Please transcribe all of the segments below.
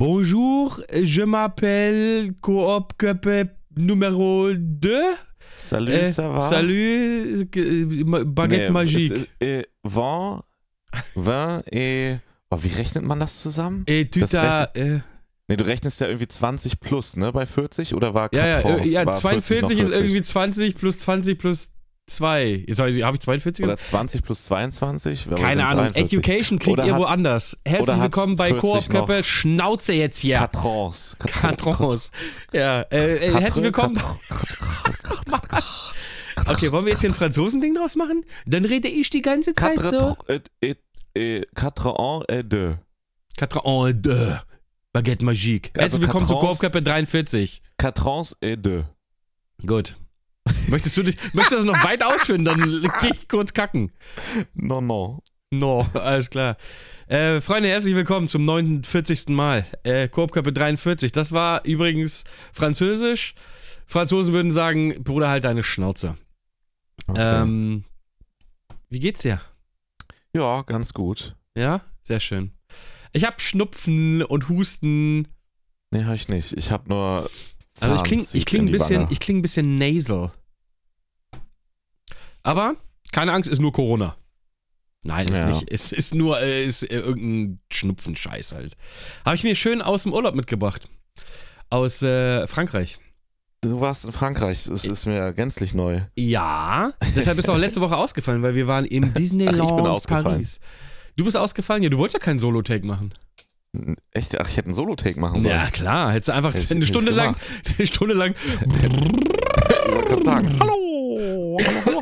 Bonjour, je m'appelle Coop Köppe numéro 2. Salut, Äh, ça va? Salut, Baguette Nee, Magique. es ist, Äh, vin, vin et. Oh, wie rechnet man das zusammen? Et tu das t'as, äh, Nee, du rechnest ja irgendwie 20 plus, ne? Bei 40 oder war ja, ja, Quatrons, äh, ja, war 42 noch ist 40? irgendwie 20 plus 20 plus 2. Habe ich 42 Oder gesagt? 20 plus 22? Wer- was Keine Ahnung. 43? Education kriegt Oder ihr hat- woanders. Herzlich willkommen bei 40 Coop Köppe. Schnauze jetzt hier. Quatrons. Quatrons. Ja, äh, äh, Quatre- herzlich willkommen. Okay, wollen wir jetzt hier ein Franzosending draus machen? Dann rede ich die ganze Zeit Quatre, so. et, et, et, quatre ans et deux. Quatre en deux. Baguette Magique. Also Herzlich willkommen zu Coop Köppe 43. Quatre ans et deux. Gut. Möchtest du dich, möchtest du das noch weit ausführen? Dann geh ich kurz kacken. Non, non. No, alles klar. Äh, Freunde, herzlich willkommen zum 49. Mal. Äh, Koopköppe 43. Das war übrigens Französisch. Franzosen würden sagen, Bruder, halt deine Schnauze. Okay. Ähm, wie geht's dir? ja, ganz gut. Ja? Sehr schön. Ich hab Schnupfen und Husten. Nee, hab ich nicht. Ich hab nur. Also ich kling, ich kling in ein bisschen, ich kling ein bisschen nasal. Aber keine Angst, ist nur Corona. Nein, ist Ja. nicht. Es ist nur äh, ist, äh, irgendein Schnupfenscheiß halt. Habe ich mir schön aus dem Urlaub mitgebracht. Aus äh, Frankreich. Du warst in Frankreich. Das ist mir gänzlich neu. Ja, deshalb ist auch letzte Woche ausgefallen, weil wir waren im Disneyland ausgefallen. Paris. Du bist ausgefallen? Ja, du wolltest ja keinen Solo-Take machen. Echt? Ach, ich hätte einen Solo-Take machen sollen. Ja, klar. Hättest du einfach Hätte ich- eine ich Stunde lang, eine Stunde lang. Ich wollte gerade sagen, hallo, hallo, hallo.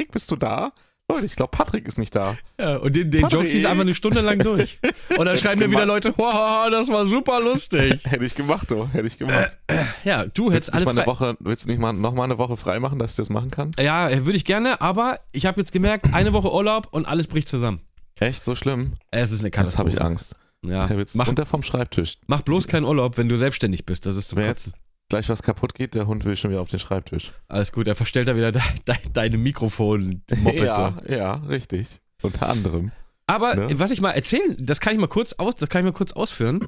Patrick, bist du da? Leute, ich glaube, Patrick ist nicht da. Ja, und den, den. Joke ziehst einfach eine Stunde lang durch. Und dann schreiben dir wieder Leute, wow, das war super lustig. Hätte ich gemacht, du. Hätte ich gemacht. Ja, du hättest willst, nicht alle mal eine. Woche, willst du nicht mal noch mal eine Woche frei machen, dass ich das machen kann? Ja, würde ich gerne, aber ich habe jetzt gemerkt, eine Woche Urlaub und alles bricht zusammen. Echt? So schlimm? Es ist eine Das Katastrophe. habe ich Angst. Ja. Mach, runter vom Schreibtisch. mach bloß keinen Urlaub, wenn du selbstständig bist. Das ist zum Wenn Kotzen. jetzt gleich was kaputt geht, der Hund will schon wieder auf den Schreibtisch. Alles gut, er verstellt da wieder de, de, deine Mikrofon-Moped. Ja, ja, richtig. Unter anderem. Aber Ne? was ich mal erzählen, das kann ich mal kurz aus, das kann ich mal kurz ausführen.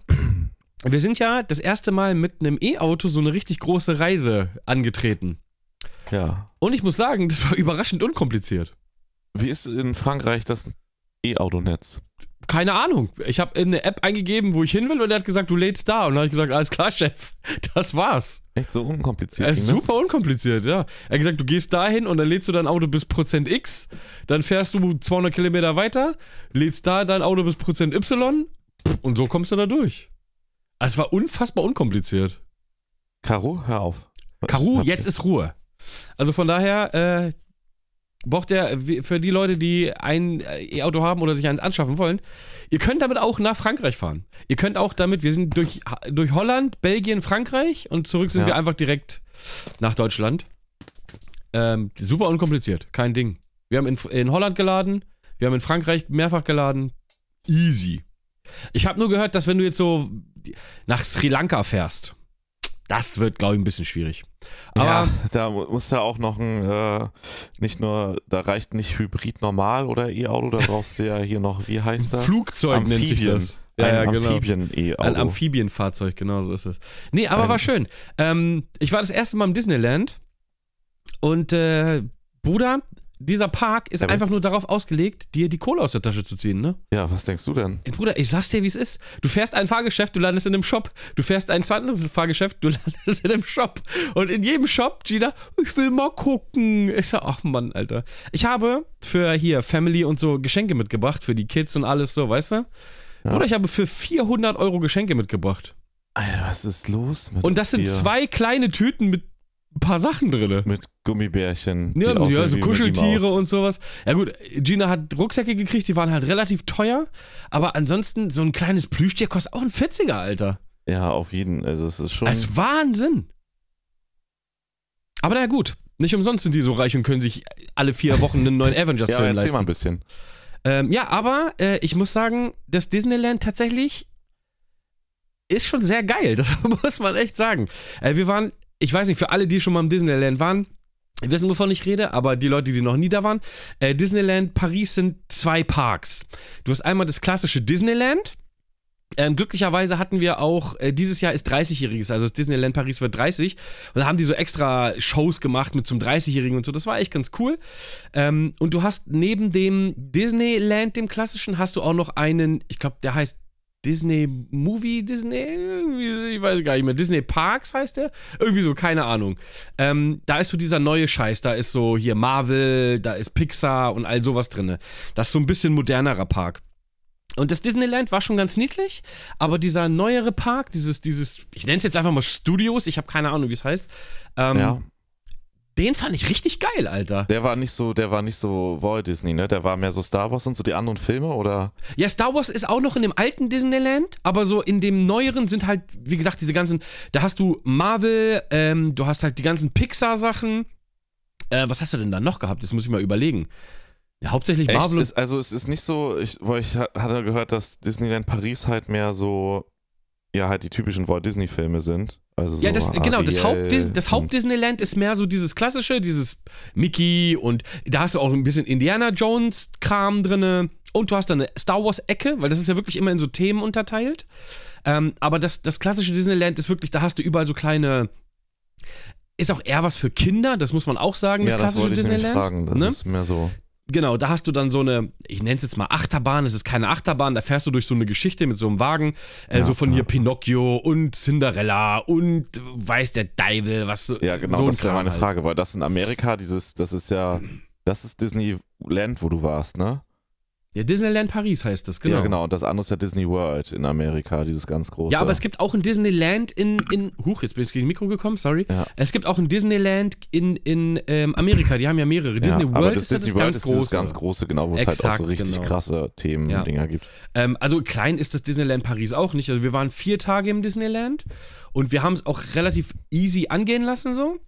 Wir sind ja das erste Mal mit einem E-Auto so eine richtig große Reise angetreten. Ja. Und ich muss sagen, das war überraschend unkompliziert. Wie ist in Frankreich das E-Autonetz? Keine Ahnung. Ich habe in eine App eingegeben, wo ich hin will, und er hat gesagt, du lädst da. Und dann habe ich gesagt, alles klar, Chef. Das war's. Echt so unkompliziert? Es ist super unkompliziert, ja. Er hat gesagt, du gehst dahin und dann lädst du dein Auto bis Prozent X, dann fährst du 200 Kilometer weiter, lädst da dein Auto bis Prozent Y und so kommst du da durch. Also Es war unfassbar unkompliziert. Caro, hör auf. Hab- jetzt ist Ruhe. Also von daher äh, braucht der wie- für die Leute, die ein äh, E-Auto haben oder sich eins anschaffen wollen, ihr könnt damit auch nach Frankreich fahren. Ihr könnt auch damit, wir sind durch, durch Holland, Belgien, Frankreich und zurück sind Ja. wir einfach direkt nach Deutschland. Ähm, super unkompliziert, kein Ding. Wir haben in, in Holland geladen, wir haben in Frankreich mehrfach geladen. Easy. Ich habe nur gehört, dass wenn du jetzt so nach Sri Lanka fährst, das wird, glaube ich, ein bisschen schwierig. Aber ja, da mu- muss ja auch noch ein, äh, nicht nur, da reicht nicht Hybrid normal oder E-Auto, da brauchst du ja hier noch, wie heißt das? Flugzeug nennt sich Amphibien. das. Ja, ein ja, genau. Amphibien-E-Auto. Ein Amphibienfahrzeug, genau so ist es. Nee, aber Ein- war schön. Ähm, ich war das erste Mal im Disneyland und äh, Bruder, dieser Park ist Ja, einfach nur darauf ausgelegt, dir die Kohle aus der Tasche zu ziehen, ne? ja, was denkst du denn? Ey, Bruder, ich sag's dir, wie es ist. Du fährst ein Fahrgeschäft, du landest in einem Shop. Du fährst ein zweites Fahrgeschäft, du landest in einem Shop. Und in jedem Shop, Gina, ich will mal gucken. Ich sag, ach Mann, Alter. Ich habe für hier Family und so Geschenke mitgebracht, für die Kids und alles so, weißt du? Ja. Oder ich habe für 400 Euro Geschenke mitgebracht. Alter, was ist los mit Und das sind dir? zwei kleine Tüten mit ein paar Sachen drin. Mit Gummibärchen. Ja, ja so Kuscheltiere und sowas. Ja gut, Gina hat Rucksäcke gekriegt, die waren halt relativ teuer. Aber ansonsten, so ein kleines Plüschtier kostet auch ein 40er, Alter. Ja, auf jeden. Also, es ist schon. Das ist Wahnsinn. Aber na gut, nicht umsonst sind die so reich und können sich alle vier Wochen einen neuen ja, Avengers-Film erzähl leisten. mal ein bisschen. Ähm, ja, aber äh, ich muss sagen, das Disneyland tatsächlich ist schon sehr geil. Das muss man echt sagen. Äh, wir waren, ich weiß nicht, für alle, die schon mal im Disneyland waren, wissen, wovon ich rede, aber die Leute, die noch nie da waren, äh, Disneyland Paris sind zwei Parks. Du hast einmal das klassische Disneyland. Ähm, glücklicherweise hatten wir auch, äh, dieses Jahr ist 30-Jähriges, also das Disneyland Paris wird 30. Und da haben die so extra Shows gemacht mit zum 30-Jährigen und so. Das war echt ganz cool. Ähm, und du hast neben dem Disneyland, dem klassischen, hast du auch noch einen, ich glaube, der heißt Disney Movie, Disney, ich weiß gar nicht mehr, Disney Parks heißt der? Irgendwie so, keine Ahnung. Ähm, da ist so dieser neue Scheiß, da ist so hier Marvel, da ist Pixar und all sowas drin. Das ist so ein bisschen modernerer Park. Und das Disneyland war schon ganz niedlich, aber dieser neuere Park, dieses, dieses, ich nenne es jetzt einfach mal Studios, ich habe keine Ahnung, wie es heißt, ähm, Ja. Den fand ich richtig geil, Alter. Der war nicht so, der war nicht so Walt Disney, ne? Der war mehr so Star Wars und so die anderen Filme, oder? Ja, Star Wars ist auch noch in dem alten Disneyland, aber so in dem neueren sind halt, wie gesagt, diese ganzen, da hast du Marvel, ähm, du hast halt die ganzen Pixar-Sachen. Äh, was hast du denn da noch gehabt? Das muss ich mal überlegen. Ja, hauptsächlich Echt? Marvel und Ist, also es ist nicht so, ich, weil ich ha- hatte gehört, dass Disneyland Paris halt mehr so, ja, halt die typischen Walt Disney Filme sind. Also so Ja, das, genau, das, Haupt, das und- Haupt-Disneyland ist mehr so dieses klassische, dieses Mickey und da hast du auch ein bisschen Indiana Jones-Kram drinne und du hast dann eine Star Wars-Ecke, weil das ist ja wirklich immer in so Themen unterteilt. Ähm, aber das, das klassische Disneyland ist wirklich, da hast du überall so kleine. Ist auch eher was für Kinder, das muss man auch sagen, das Ja, das klassische wollte ich Disneyland. fragen. Das ne? ist mehr so. Genau, da hast du dann so eine, ich nenne es jetzt mal Achterbahn, es ist keine Achterbahn, da fährst du durch so eine Geschichte mit so einem Wagen, äh, Ja, so von hier ja. Pinocchio und Cinderella und weiß der Deibel, was so. Ja, genau, so das wäre meine halt. Frage, weil das in Amerika, dieses, das ist ja, das ist Disneyland, wo du warst, ne? Ja, Disneyland Paris heißt das, genau. Ja, genau. Und das andere ist ja Disney World in Amerika, dieses ganz große. Ja, aber es gibt auch ein Disneyland in, in Huch, jetzt bin ich gegen Mikro gekommen, sorry. Ja. Es gibt auch ein Disneyland in, in ähm, Amerika, die haben ja mehrere. ja, Disney World aber das ist Disney das World ganz ist große. ganz große, genau, wo es halt auch so richtig genau. krasse Themen, Ja. Dinger gibt. Ähm, also klein ist das Disneyland Paris auch nicht. Also wir waren vier Tage im Disneyland und wir haben es auch relativ easy angehen lassen so.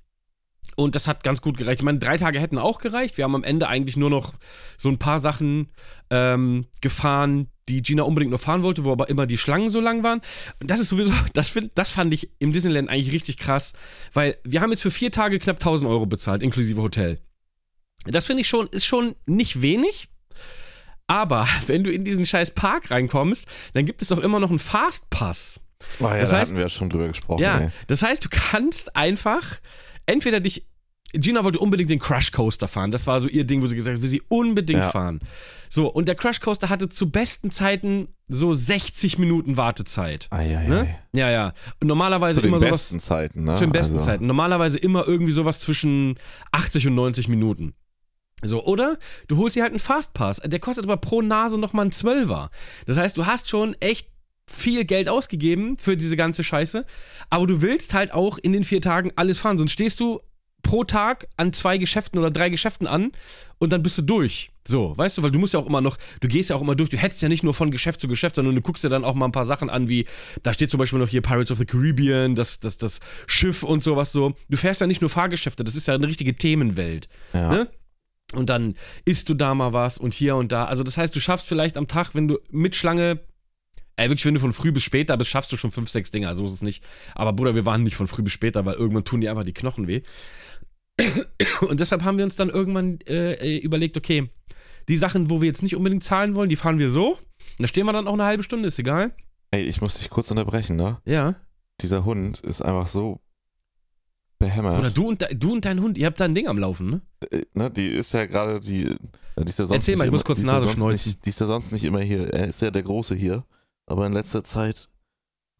Und das hat ganz gut gereicht. Ich meine, drei Tage hätten auch gereicht. Wir haben am Ende eigentlich nur noch so ein paar Sachen ähm, gefahren, die Gina unbedingt noch fahren wollte, wo aber immer die Schlangen so lang waren. Und das ist sowieso, das, find, das fand ich im Disneyland eigentlich richtig krass, weil wir haben jetzt für vier Tage knapp 1000 Euro bezahlt, inklusive Hotel. Das finde ich schon, ist schon nicht wenig. Aber wenn du in diesen scheiß Park reinkommst, dann gibt es doch immer noch einen Fastpass. Oh ja, Das da heißt- hatten wir ja schon drüber gesprochen. Ja, ey. das heißt, du kannst einfach entweder dich. Gina wollte unbedingt den Crush Coaster fahren. Das war so ihr Ding, wo sie gesagt hat, will sie unbedingt Ja. fahren. So, und der Crush Coaster hatte zu besten Zeiten so 60 Minuten Wartezeit. Ei, ei, Ne? ei. Ja, ja. Und normalerweise Zu den immer sowas. besten Zeiten, ne? Zu den besten also, Zeiten. Normalerweise immer irgendwie sowas zwischen 80 und 90 Minuten. So, oder du holst dir halt einen Fastpass. Der kostet aber pro Nase nochmal einen Zwölfer. Das heißt, du hast schon echt viel Geld ausgegeben für diese ganze Scheiße. Aber du willst halt auch in den vier Tagen alles fahren. Sonst stehst du pro Tag an zwei Geschäften oder drei Geschäften an und dann bist du durch. So, weißt du, weil du musst ja auch immer noch, du gehst ja auch immer durch, du hättest ja nicht nur von Geschäft zu Geschäft, sondern du guckst dir dann auch mal ein paar Sachen an, wie, da steht zum Beispiel noch hier Pirates of the Caribbean, das, das, das Schiff und sowas so. Du fährst ja nicht nur Fahrgeschäfte, das ist ja eine richtige Themenwelt. Ja. Ne? Und dann isst du da mal was und hier und da. Also das heißt, du schaffst vielleicht am Tag, wenn du mit Schlange, ey, wirklich, wenn du von früh bis später bist, schaffst du schon fünf, sechs Dinger. So ist es nicht. Aber Bruder, wir waren nicht von früh bis später, weil irgendwann tun dir einfach die Knochen weh. Und deshalb haben wir uns dann irgendwann äh, äh, überlegt, okay, die Sachen, wo wir jetzt nicht unbedingt zahlen wollen, die fahren wir so. Und da stehen wir dann auch eine halbe Stunde, ist egal. Ey, ich muss dich kurz unterbrechen, ne? Ja. Dieser Hund ist einfach so behämmert. Oder du und, de- du und dein Hund, ihr habt da ein Ding am Laufen, ne? Äh, ne, die ist ja gerade die, äh, die ist ja sonst Erzähl mal, ich muss kurz Nase ja schneuzen. nicht, Die ist ja sonst nicht immer hier. Er ist ja der Große hier. Aber in letzter Zeit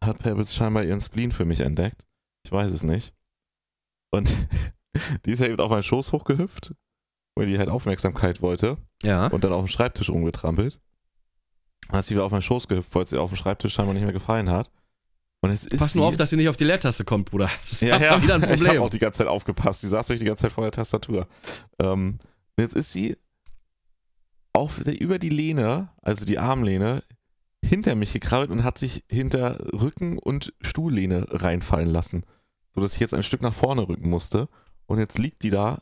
hat Pebbles scheinbar ihren Spleen für mich entdeckt. Ich weiß es nicht. Und die ist ja eben auf meinen Schoß hochgehüpft, weil die halt Aufmerksamkeit wollte Ja. und dann auf dem Schreibtisch rumgetrampelt. Dann ist sie wieder auf meinen Schoß gehüpft, weil es ihr auf dem Schreibtisch scheinbar nicht mehr gefallen hat. Und es ist Pass nur sie- auf, dass sie nicht auf die Leertaste kommt, Bruder. Das ist ja, ja, wieder ein ich habe Problem. auch die ganze Zeit aufgepasst. Die saß durch die ganze Zeit vor der Tastatur. Ähm, jetzt ist sie auf der, über die Lehne, also die Armlehne, hinter mich gekrabbelt und hat sich hinter Rücken und Stuhllehne reinfallen lassen. Sodass ich jetzt ein Stück nach vorne rücken musste. Und jetzt liegt die da,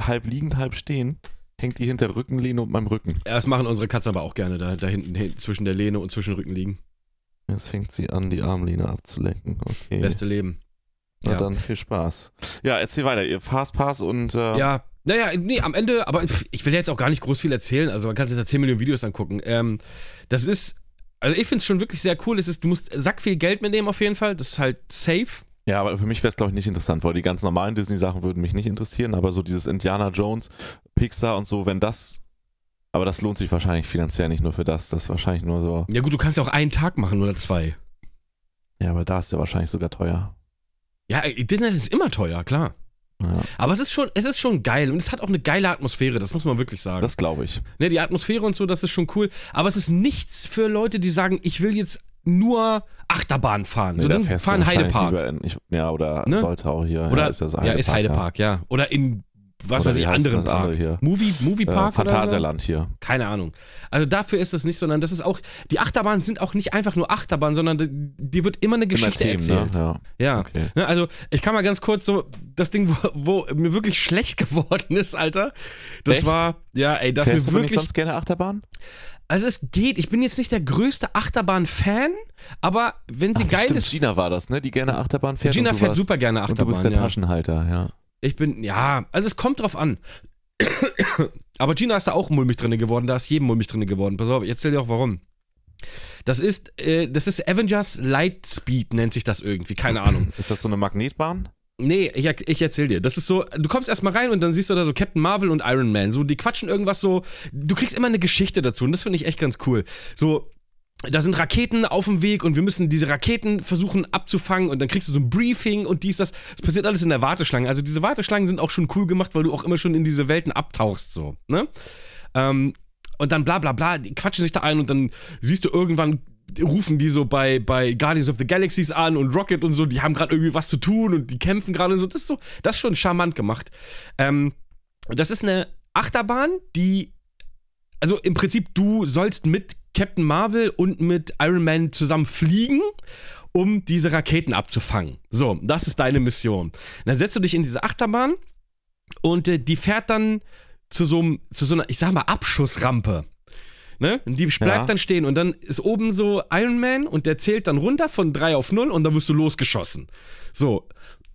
halb liegend, halb stehen, hängt die hinter Rückenlehne und meinem Rücken. Ja, das machen unsere Katzen aber auch gerne, da, da hinten hin, zwischen der Lehne und zwischen Rücken liegen. Jetzt fängt sie an, die Armlehne abzulenken. Okay. Beste Leben. Na ja. dann viel Spaß. Ja, erzähl weiter. Ihr Fastpass und äh, Ja, naja, nee, am Ende, aber ich will jetzt auch gar nicht groß viel erzählen, also man kann sich da 10 Millionen Videos angucken. Ähm, das ist Also ich finde es schon wirklich sehr cool. Es ist, du musst sack viel Geld mitnehmen auf jeden Fall. Das ist halt safe. Ja, aber für mich wäre es, glaube ich, nicht interessant, weil die ganz normalen Disney-Sachen würden mich nicht interessieren, aber so dieses Indiana Jones, Pixar und so, wenn das. Aber das lohnt sich wahrscheinlich finanziell nicht nur für das. Das ist wahrscheinlich nur so. Ja gut, du kannst ja auch einen Tag machen oder zwei. Ja, aber da ist ja wahrscheinlich sogar teuer. Ja, Disneyland ist immer teuer, klar. Ja, Aber es ist schon, es ist schon geil und es hat auch eine geile Atmosphäre, das muss man wirklich sagen. das glaube ich. ne, die Atmosphäre und so, das ist schon cool. Aber es ist nichts für Leute, die sagen, ich will jetzt nur Achterbahn fahren. Nee, so, da dann fahren Heidepark. In, ich, ja, oder Ne? sollte auch hier. Oder ja, ist das ja, ist Heidepark, ja. Oder in was Oder weiß ich, anderen das andere Park. hier? Movie, Movie Äh, Park oder so? Phantasialand hier. Keine Ahnung. Also dafür ist das nicht, sondern das ist auch, die Achterbahnen sind auch nicht einfach nur Achterbahn, sondern die, die wird immer eine Geschichte Immer Themen, erzählt. Ne? Ja. Ja. Okay. Ne, also ich kann mal ganz kurz so, das Ding, wo, wo mir wirklich schlecht geworden ist, Alter. Das Echt? war, ja, ey, das Fährst mir du wirklich. sonst gerne Achterbahn? Also es geht, ich bin jetzt nicht der größte Achterbahn-Fan, aber wenn sie Ach, geil stimmt, ist. Gina war das, ne? Die gerne Achterbahn fährt. Gina du fährt warst, super gerne Und du Achterbahn. bist der ja. Taschenhalter, ja. Ich bin, ja, also es kommt drauf an. Aber Gina ist da auch mulmig drin geworden, da ist jedem mulmig drin geworden. Pass auf, ich erzähl dir auch warum. Das ist, äh, das ist Avengers Lightspeed, nennt sich das irgendwie, keine Ahnung. Ist das so eine Magnetbahn? Nee, ich, ich erzähl dir. Das ist so, du kommst erstmal rein und dann siehst du da so Captain Marvel und Iron Man. So, die quatschen irgendwas so. Du kriegst immer eine Geschichte dazu und das finde ich echt ganz cool. So, da sind Raketen auf dem Weg und wir müssen diese Raketen versuchen abzufangen und dann kriegst du so ein Briefing und dies, das. Das passiert alles in der Warteschlange. Also diese Warteschlangen sind auch schon cool gemacht, weil du auch immer schon in diese Welten abtauchst, so, ne? Ähm, und dann bla bla bla, die quatschen sich da ein und dann siehst du irgendwann rufen die so bei, bei Guardians of the Galaxies an und Rocket und so, die haben gerade irgendwie was zu tun und die kämpfen gerade und so. Das ist so, das ist schon charmant gemacht. Ähm, das ist eine Achterbahn, die, also im Prinzip, du sollst mit Captain Marvel und mit Iron Man zusammen fliegen, um diese Raketen abzufangen. So, das ist deine Mission. dann setzt du dich in diese Achterbahn und äh, die fährt dann zu so, zu so einer, ich sag mal, Abschussrampe. Ne? Und Die bleibt Ja. dann stehen und dann ist oben so Iron Man und der zählt dann runter von 3 auf 0 und dann wirst du losgeschossen. So.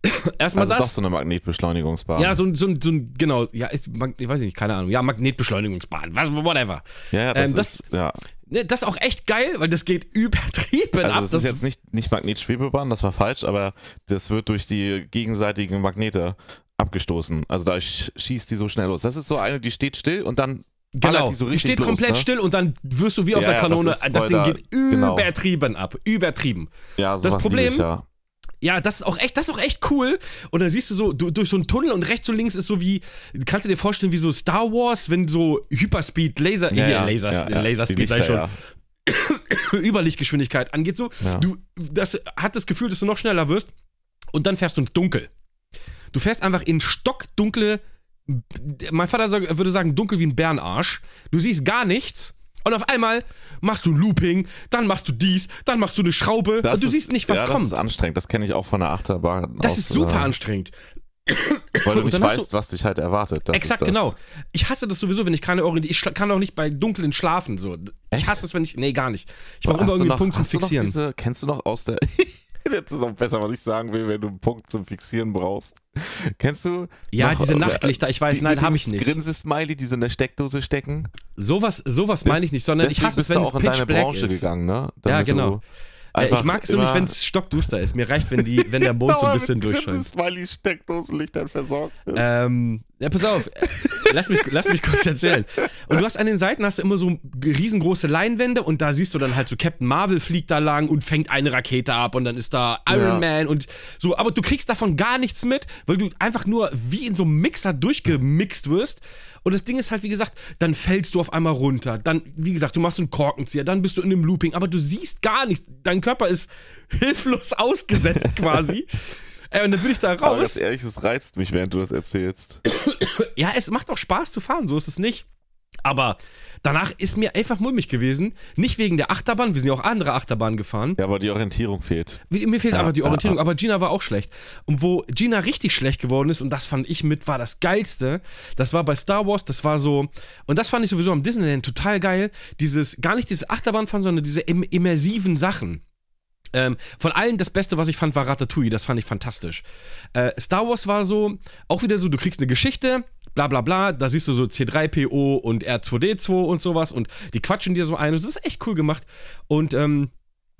Erstmal Also das. doch so eine Magnetbeschleunigungsbahn. Ja, so ein, so so ein genau, ja, ist, ich weiß nicht, keine Ahnung. Ja, Magnetbeschleunigungsbahn, was, whatever. ja, ja, das, ähm, das- ist, ja. Ne, das ist auch echt geil, weil das geht übertrieben Also ab. es Das ist jetzt nicht, nicht Magnetschwebebahn, das war falsch, aber das wird durch die gegenseitigen Magnete abgestoßen. Also da sch- schießt die so schnell los. Das ist so eine, die steht still und dann genau, die so die steht los, komplett ne? still und dann wirst du wie aus Ja, der das Kanone. Das, voll Ding da- geht genau. übertrieben ab. Übertrieben. Ja, sowas Problem- lieb ich, ja. Ja, das ist auch echt, das ist auch echt cool. Und dann siehst du so du, durch so einen Tunnel und rechts und links ist so wie, kannst du dir vorstellen, wie so Star Wars, wenn so Hyperspeed, Laser, Ja, ja, Lasers, ja, ja. Laserspeed sag ich schon, Überlichtgeschwindigkeit angeht, so, du, das hat das Gefühl, dass du noch schneller wirst und dann fährst du ins Dunkel. Du fährst einfach in stockdunkle, mein Vater würde sagen, dunkel wie ein Bärenarsch. Du siehst gar nichts. Und auf einmal machst du ein Looping, dann machst du dies, dann machst du eine Schraube Das und du ist- siehst nicht, was ja, kommt. Das ist anstrengend, das kenne ich auch von der Achterbahn. Das aus, ist super äh, anstrengend. Weil du nicht weißt, was dich halt erwartet. Das Exakt, ist das. genau. Ich hasse das sowieso, wenn ich keine Orientierung. Ich kann auch nicht bei Dunkeln schlafen. So. Ich hasse es, wenn ich. Nee, gar nicht. Ich brauche immer du irgendwie noch, einen Punkt zum du Fixieren. diese, kennst du noch aus der. Jetzt ist noch besser, was ich sagen will, wenn du einen Punkt zum Fixieren brauchst. Kennst du? Ja, noch, diese äh, Nachtlichter, ich weiß, die nein, habe ich nicht. Grinse-Smiley, die so in der Steckdose stecken. Sowas, sowas meine ich nicht, sondern ich hasse es, wenn es auch in deine black Branche ist. gegangen, ne? Ja, Damit genau. du Äh, ich einfach mag es nur nicht, wenn es stockduster ist. Mir reicht, wenn, die, wenn der Mond so ein bisschen durchscheint. Grinse-Smiley Steckdosenlichtern versorgt bist. Ähm, ja, pass auf, lass mich, lass mich kurz erzählen. Und du hast an den Seiten hast du immer so riesengroße Leinwände und da siehst du dann halt so Captain Marvel fliegt da lang und fängt eine Rakete ab und dann ist da Iron Ja. Man und so, aber du kriegst davon gar nichts mit, weil du einfach nur wie in so einem Mixer durchgemixt wirst. Und das Ding ist halt, wie gesagt, dann fällst du auf einmal runter. Dann, wie gesagt, du machst einen Korkenzieher, dann bist du in einem Looping, aber du siehst gar nichts. Dein Körper ist hilflos ausgesetzt quasi. Äh, und dann bin ich da Aber raus. ganz ehrlich, es reizt mich, während du das erzählst. Ja, es macht auch Spaß zu fahren, so ist es nicht. Aber danach ist mir einfach mulmig gewesen. Nicht wegen der Achterbahn, wir sind ja auch andere Achterbahnen gefahren. Ja, aber die Orientierung fehlt. Mir fehlt Ja, einfach die Orientierung, ja. aber Gina war auch schlecht. Und wo Gina richtig schlecht geworden ist, und das fand ich mit, war das Geilste, das war bei Star Wars, das war so, und das fand ich sowieso am Disneyland total geil, dieses, gar nicht diese Achterbahnfahren, sondern diese im, immersiven Sachen. Ähm, von allen das Beste, was ich fand, war Ratatouille. Das fand ich fantastisch. Äh, Star Wars war so, auch wieder so, du kriegst eine Geschichte, bla bla bla. Da siehst du so C3PO und R2D2 und sowas und die quatschen dir so ein. Das ist echt cool gemacht. Und ähm,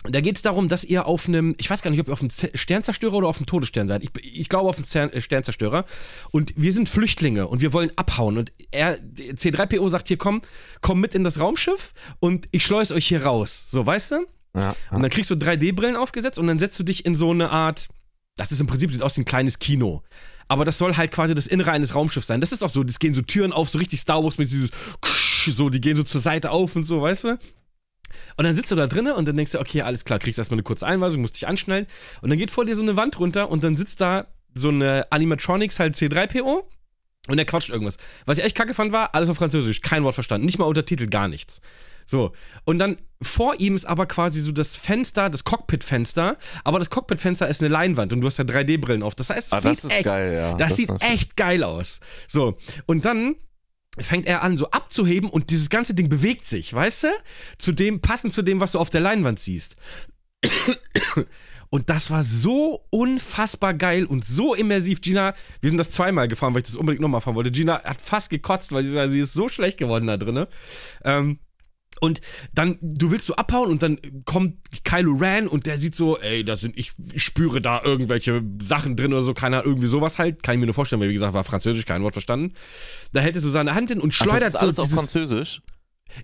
da geht es darum, dass ihr auf einem, ich weiß gar nicht, ob ihr auf einem Sternzerstörer oder auf einem Todesstern seid. Ich, ich glaube auf einem äh, Sternzerstörer. Und wir sind Flüchtlinge und wir wollen abhauen. Und er, C3PO sagt hier, komm, komm mit in das Raumschiff und ich schleus euch hier raus. So, weißt du? Ja, Und dann kriegst du 3D-Brillen aufgesetzt und dann setzt du dich in so eine Art, das ist im Prinzip, sieht aus wie ein kleines Kino. Aber das soll halt quasi das Innere eines Raumschiffs sein. Das ist auch so, das gehen so Türen auf, so richtig Star Wars mit dieses, so, die gehen so zur Seite auf und so, weißt du? Und dann sitzt du da drinnen und dann denkst du, okay, alles klar, kriegst erstmal eine kurze Einweisung, musst dich anschnallen. Und dann geht vor dir so eine Wand runter und dann sitzt da so eine Animatronics halt C3PO und er quatscht irgendwas. Was ich echt kacke fand, war alles auf Französisch, kein Wort verstanden, nicht mal Untertitel, gar nichts. So, und dann vor ihm ist aber quasi so das Fenster, das Cockpit-Fenster, aber das Cockpit-Fenster ist eine Leinwand und du hast ja 3D-Brillen auf. Das heißt, es ah, das ist echt, geil, ja. Das, das sieht echt geil aus. So, und dann fängt er an, so abzuheben und dieses ganze Ding bewegt sich, weißt du? Zu dem, passend zu dem, was du auf der Leinwand siehst. Und das war so unfassbar geil und so immersiv. Gina, wir sind das zweimal gefahren, weil ich das unbedingt nochmal fahren wollte. Gina hat fast gekotzt, weil sie, sie ist so schlecht geworden da drin. Ähm, und dann, du willst so abhauen und dann kommt Kylo Ren und der sieht so, ey, da sind, ich, ich spüre da irgendwelche Sachen drin oder so, keiner, irgendwie sowas halt. Kann ich mir nur vorstellen, weil wie gesagt, war Französisch, kein Wort verstanden. Da hält er so seine Hand hin und schleudert Ach, das ist alles so. Alles auf Französisch?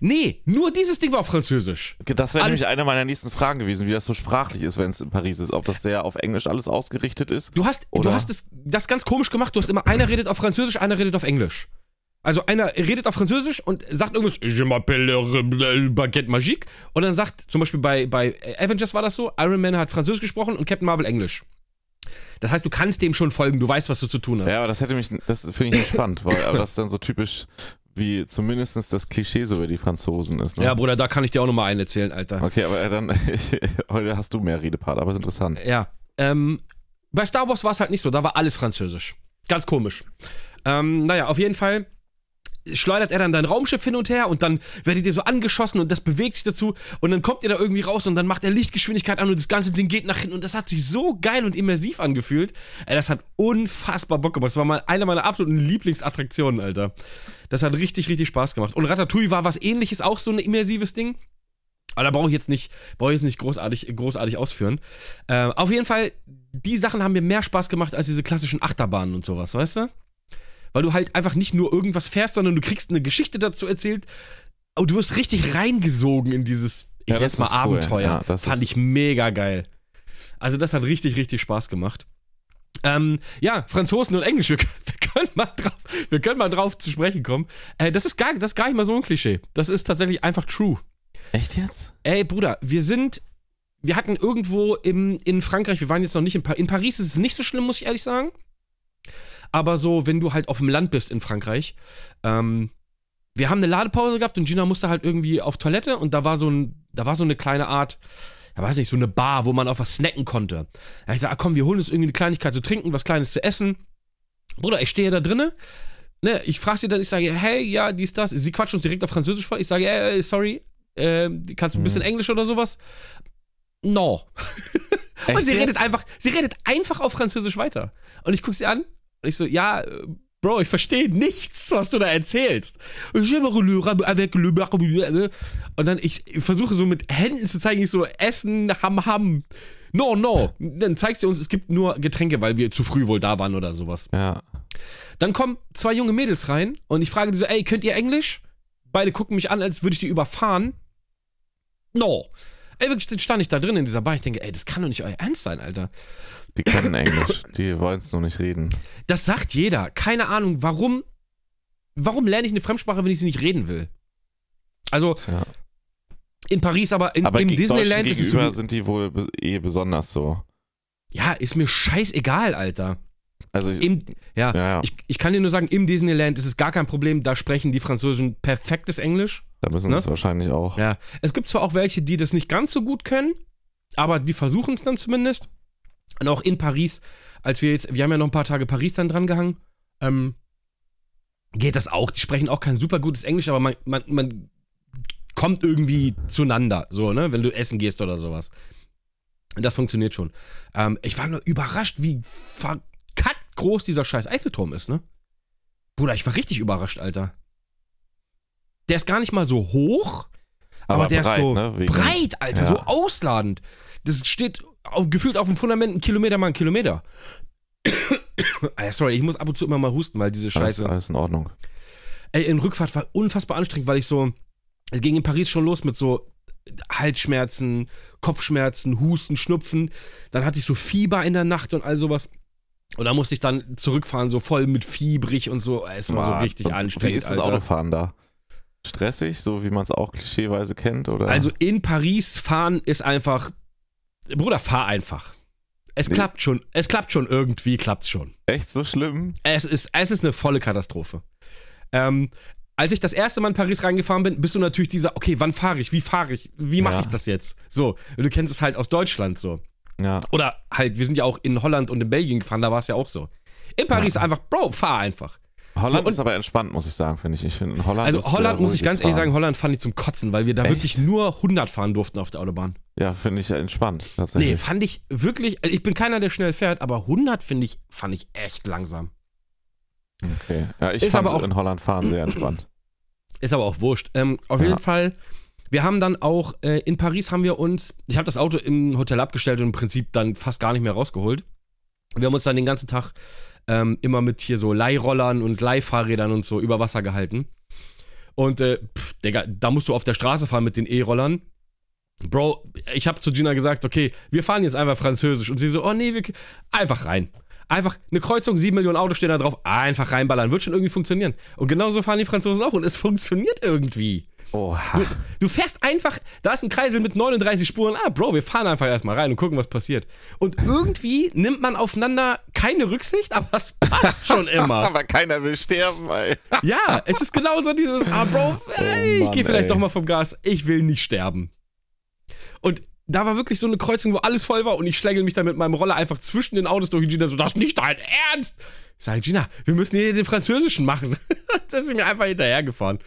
Nee, nur dieses Ding war auf Französisch. Das wäre nämlich eine meiner nächsten Fragen gewesen, wie das so sprachlich ist, wenn es in Paris ist. Ob das sehr auf Englisch alles ausgerichtet ist. Du hast, du hast das, das ganz komisch gemacht. Du hast immer, einer redet auf Französisch, einer redet auf Englisch. Also einer redet auf Französisch und sagt irgendwas, je m'appelle Baguette Magique. Und dann sagt, zum Beispiel bei, bei Avengers war das so, Iron Man hat Französisch gesprochen und Captain Marvel Englisch. Das heißt, du kannst dem schon folgen, du weißt, was du zu tun hast. Ja, aber das hätte mich, das finde ich spannend, weil aber das ist dann so typisch wie zumindest das Klischee so über die Franzosen ist. Ne? Ja, Bruder, da kann ich dir auch nochmal einen erzählen, Alter. Okay, aber dann, heute hast du mehr Redepart, aber ist interessant. Ja, ähm, bei Star Wars war es halt nicht so, da war alles Französisch. Ganz komisch. Ähm, naja, auf jeden Fall schleudert er dann dein Raumschiff hin und her und dann werdet ihr so angeschossen und das bewegt sich dazu und dann kommt ihr da irgendwie raus und dann macht er Lichtgeschwindigkeit an und das ganze Ding geht nach hinten und das hat sich so geil und immersiv angefühlt. Ey, das hat unfassbar Bock gemacht. Das war mal eine meiner absoluten Lieblingsattraktionen, Alter. Das hat richtig, richtig Spaß gemacht. Und Ratatouille war was ähnliches, auch so ein immersives Ding. Aber da brauche ich jetzt nicht, brauche ich jetzt nicht großartig, großartig ausführen. Äh, auf jeden Fall, die Sachen haben mir mehr Spaß gemacht als diese klassischen Achterbahnen und sowas, weißt du? Weil du halt einfach nicht nur irgendwas fährst, sondern du kriegst eine Geschichte dazu erzählt und du wirst richtig reingesogen in dieses, ich ja, nenne mal Abenteuer. Ja, Fand ich mega geil. Also das hat richtig, richtig Spaß gemacht. Ähm, ja, Franzosen und Englisch, wir, wir, können mal drauf, wir können mal drauf zu sprechen kommen. Äh, das, ist gar, das ist gar nicht mal so ein Klischee. Das ist tatsächlich einfach true. Echt jetzt? Ey, Bruder, wir sind, wir hatten irgendwo im, in Frankreich, wir waren jetzt noch nicht in Paris. In Paris ist es nicht so schlimm, muss ich ehrlich sagen. Aber so, wenn du halt auf dem Land bist in Frankreich, ähm, wir haben eine Ladepause gehabt und Gina musste halt irgendwie auf Toilette und da war so ein, da war so eine kleine Art, ja weiß nicht, so eine Bar, wo man auf was snacken konnte. Da ich gesagt, ah, komm, wir holen uns irgendwie eine Kleinigkeit zu trinken, was Kleines zu essen. Bruder, ich stehe da drinnen. Ne, ich frage sie dann, ich sage, hey, ja, dies, das. Sie quatscht uns direkt auf Französisch vor. Ich sage, hey, sorry, äh, kannst du ein bisschen mhm. Englisch oder sowas? No. und sie jetzt? redet einfach, sie redet einfach auf Französisch weiter. Und ich gucke sie an und ich so, ja, Bro, ich verstehe nichts, was du da erzählst. Und dann ich versuche so mit Händen zu zeigen, ich so, Essen, Ham, Ham. No, no. Dann zeigt sie uns, es gibt nur Getränke, weil wir zu früh wohl da waren oder sowas. Ja. Dann kommen zwei junge Mädels rein und ich frage die so, ey, könnt ihr Englisch? Beide gucken mich an, als würde ich die überfahren. No. Ey, wirklich, dann stand ich da drin in dieser Bar. Ich denke, ey, das kann doch nicht euer Ernst sein, Alter. Die können Englisch, die wollen es nur nicht reden. Das sagt jeder. Keine Ahnung, warum. Warum lerne ich eine Fremdsprache, wenn ich sie nicht reden will? Also, ja. in Paris, aber, in, aber im Disneyland ist es. So, sind die wohl eh besonders so. Ja, ist mir scheißegal, Alter. Also ich, Im, ja, ja, ja. Ich, ich, kann dir nur sagen, im Disneyland ist es gar kein Problem, da sprechen die Franzosen perfektes Englisch. Da müssen ne? sie es wahrscheinlich auch. Ja. Es gibt zwar auch welche, die das nicht ganz so gut können, aber die versuchen es dann zumindest. Und auch in Paris, als wir jetzt, wir haben ja noch ein paar Tage Paris dann dran gehangen, ähm, geht das auch. Die sprechen auch kein super gutes Englisch, aber man, man, man kommt irgendwie zueinander, so, ne, wenn du essen gehst oder sowas. Das funktioniert schon. Ähm, ich war nur überrascht, wie verkackt groß dieser scheiß Eiffelturm ist, ne? Bruder, ich war richtig überrascht, Alter. Der ist gar nicht mal so hoch, aber, der ist so ne? Breit, Alter, Ja. so ausladend. Das steht auf, gefühlt auf dem Fundament ein Kilometer mal ein Kilometer. Ah, Sorry, ich muss ab und zu immer mal husten, weil diese Alles, Scheiße. alles in Ordnung. Ey, in Rückfahrt war unfassbar anstrengend, weil ich so. Es ging in Paris schon los mit so Halsschmerzen, Kopfschmerzen, Husten, Schnupfen. Dann hatte ich so Fieber in der Nacht und all sowas. Und da musste ich dann zurückfahren, so voll mit fiebrig und so. Es war so Ah, richtig anstrengend. Wie ist das Alter. Autofahren da? Stressig, so wie man es auch klischeeweise kennt? Oder? Also in Paris fahren ist einfach. Bruder, fahr einfach. Es Nee. klappt schon. Es klappt schon irgendwie, klappt's schon. Echt so schlimm? Es ist, es ist eine volle Katastrophe. Ähm, als ich das erste Mal in Paris reingefahren bin, bist du natürlich dieser, okay, wann fahre ich? Wie fahre ich? Wie mache Ja. ich das jetzt? So, du kennst es halt aus Deutschland so. Ja. Oder halt, wir sind ja auch in Holland und in Belgien gefahren, da war es ja auch so. In Paris einfach, Bro, fahr einfach. Holland So, ist aber entspannt, muss ich sagen, finde ich. Ich finde in Holland Also ist Holland, muss ich ganz ehrlich Fahren. sagen, Holland fand ich zum Kotzen, weil wir da Echt? wirklich nur 100 fahren durften auf der Autobahn. Ja, finde ich entspannt, Nee, tatsächlich. fand ich wirklich, also ich bin keiner, der schnell fährt, aber 100 finde ich, fand ich echt langsam. Okay. Ja, ich Ist fand aber auch- in Holland fahren sehr entspannt. Ist aber auch wurscht. Ähm, auf Ja. jeden Fall, wir haben dann auch, äh, in Paris haben wir uns, ich habe das Auto im Hotel abgestellt und im Prinzip dann fast gar nicht mehr rausgeholt. Wir haben uns dann den ganzen Tag ähm, immer mit hier so Leihrollern und Leihfahrrädern und so über Wasser gehalten. Und, äh, pff, Digga, da musst du auf der Straße fahren mit den E-Rollern. Bro, ich habe zu Gina gesagt, okay, wir fahren jetzt einfach französisch. Und sie so, oh nee, wir, einfach rein. Einfach eine Kreuzung, sieben Millionen Autos stehen da drauf, einfach reinballern, wird schon irgendwie funktionieren. Und genauso fahren die Franzosen auch und es funktioniert irgendwie. Oha. Du fährst einfach, da ist ein Kreisel mit 39 Spuren. Ah, Bro, wir fahren einfach erstmal rein und gucken, was passiert. Und irgendwie nimmt man aufeinander keine Rücksicht, aber es passt schon immer. Aber keiner will sterben, ey. Ja, es ist genauso dieses, ah, Bro, ey, ich Oh Mann, gehe vielleicht ey. doch mal vom Gas, ich will nicht sterben. Und da war wirklich so eine Kreuzung, wo alles voll war und ich schlägel mich dann mit meinem Roller einfach zwischen den Autos durch und Gina so, das ist nicht dein Ernst. Ich sage, Gina, wir müssen hier den Französischen machen. das ist mir einfach hinterhergefahren.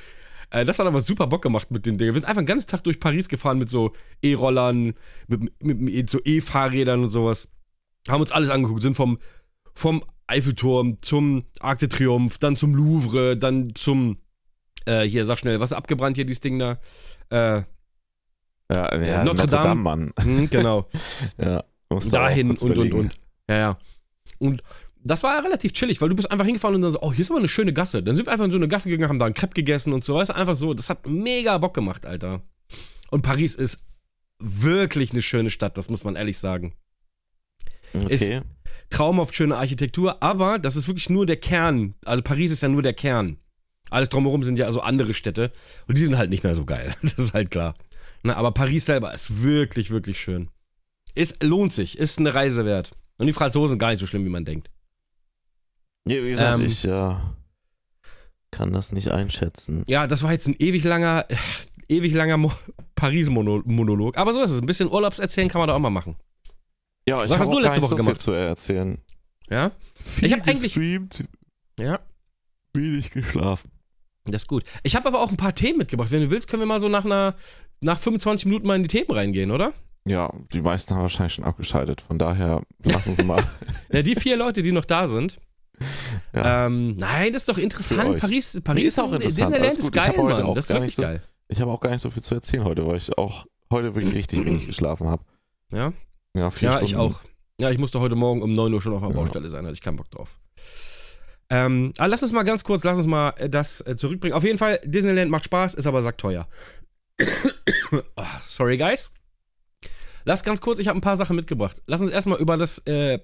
Äh, Das hat aber super Bock gemacht mit den Dingen. Wir sind einfach den ganzen Tag durch Paris gefahren mit so E-Rollern, mit, mit, mit so E-Fahrrädern und sowas. Haben uns alles angeguckt, sind vom, vom Eiffelturm zum Arc de Triomphe, dann zum Louvre, dann zum, äh, hier, sag schnell, was ist abgebrannt hier, dieses Ding da? Äh, Ja, ja Notre Notre, Dame. Dame, Mann. hm, genau. Ja. dahin und und und. Ja, ja. Und das war ja relativ chillig, weil du bist einfach hingefahren und dann so, oh, hier ist aber eine schöne Gasse. Dann sind wir einfach in so eine Gasse gegangen, haben da einen Crepe gegessen und so. Weißt du, einfach so, das hat mega Bock gemacht, Alter. Und Paris ist wirklich eine schöne Stadt, das muss man ehrlich sagen. Okay. Traumhaft schöne Architektur, aber das ist wirklich nur der Kern. Also Paris ist ja nur der Kern. Alles drumherum sind ja also andere Städte und die sind halt nicht mehr so geil. Das ist halt klar. Na, aber Paris selber ist wirklich, wirklich schön. Es lohnt sich, ist eine Reise wert. Und die Franzosen gar nicht so schlimm, wie man denkt. Ja, wie gesagt, Ähm, ich äh, kann das nicht einschätzen. Ja, das war jetzt ein ewig langer, äh, ewig langer Mo Paris-Monolog. Aber so ist es. Ein bisschen Urlaubserzählen kann man da auch mal machen. Ja, ich habe auch gar letzte nicht Woche so viel zu erzählen. Ja? Viel hab eigentlich- gestreamt, Ja. wenig geschlafen. Das ist gut. Ich habe aber auch ein paar Themen mitgebracht. Wenn du willst, können wir mal so nach einer, nach 25 Minuten mal in die Themen reingehen, oder? Ja, die meisten haben wahrscheinlich schon abgeschaltet. Von daher lassen Sie mal. Ja, die vier Leute, die noch da sind. Ja. Ähm, nein, das ist doch interessant. Paris, Paris Nee, ist auch interessant. Disneyland ist geil, Mann. Das ist wirklich so- geil. Ich habe auch gar nicht so viel zu erzählen heute, weil ich auch heute wirklich richtig wenig geschlafen habe. Ja, Ja, vier ja Stunden. ich auch. Ja, ich musste heute Morgen um 9 Uhr schon auf der Ja. Baustelle sein, hatte ich keinen Bock drauf. Ähm, aber lass uns mal ganz kurz, lass uns mal äh, das äh, zurückbringen. Auf jeden Fall, Disneyland macht Spaß, ist aber sackteuer. Ah, sorry, guys. Lass ganz kurz, ich habe ein paar Sachen mitgebracht. Lass uns erstmal über das, äh,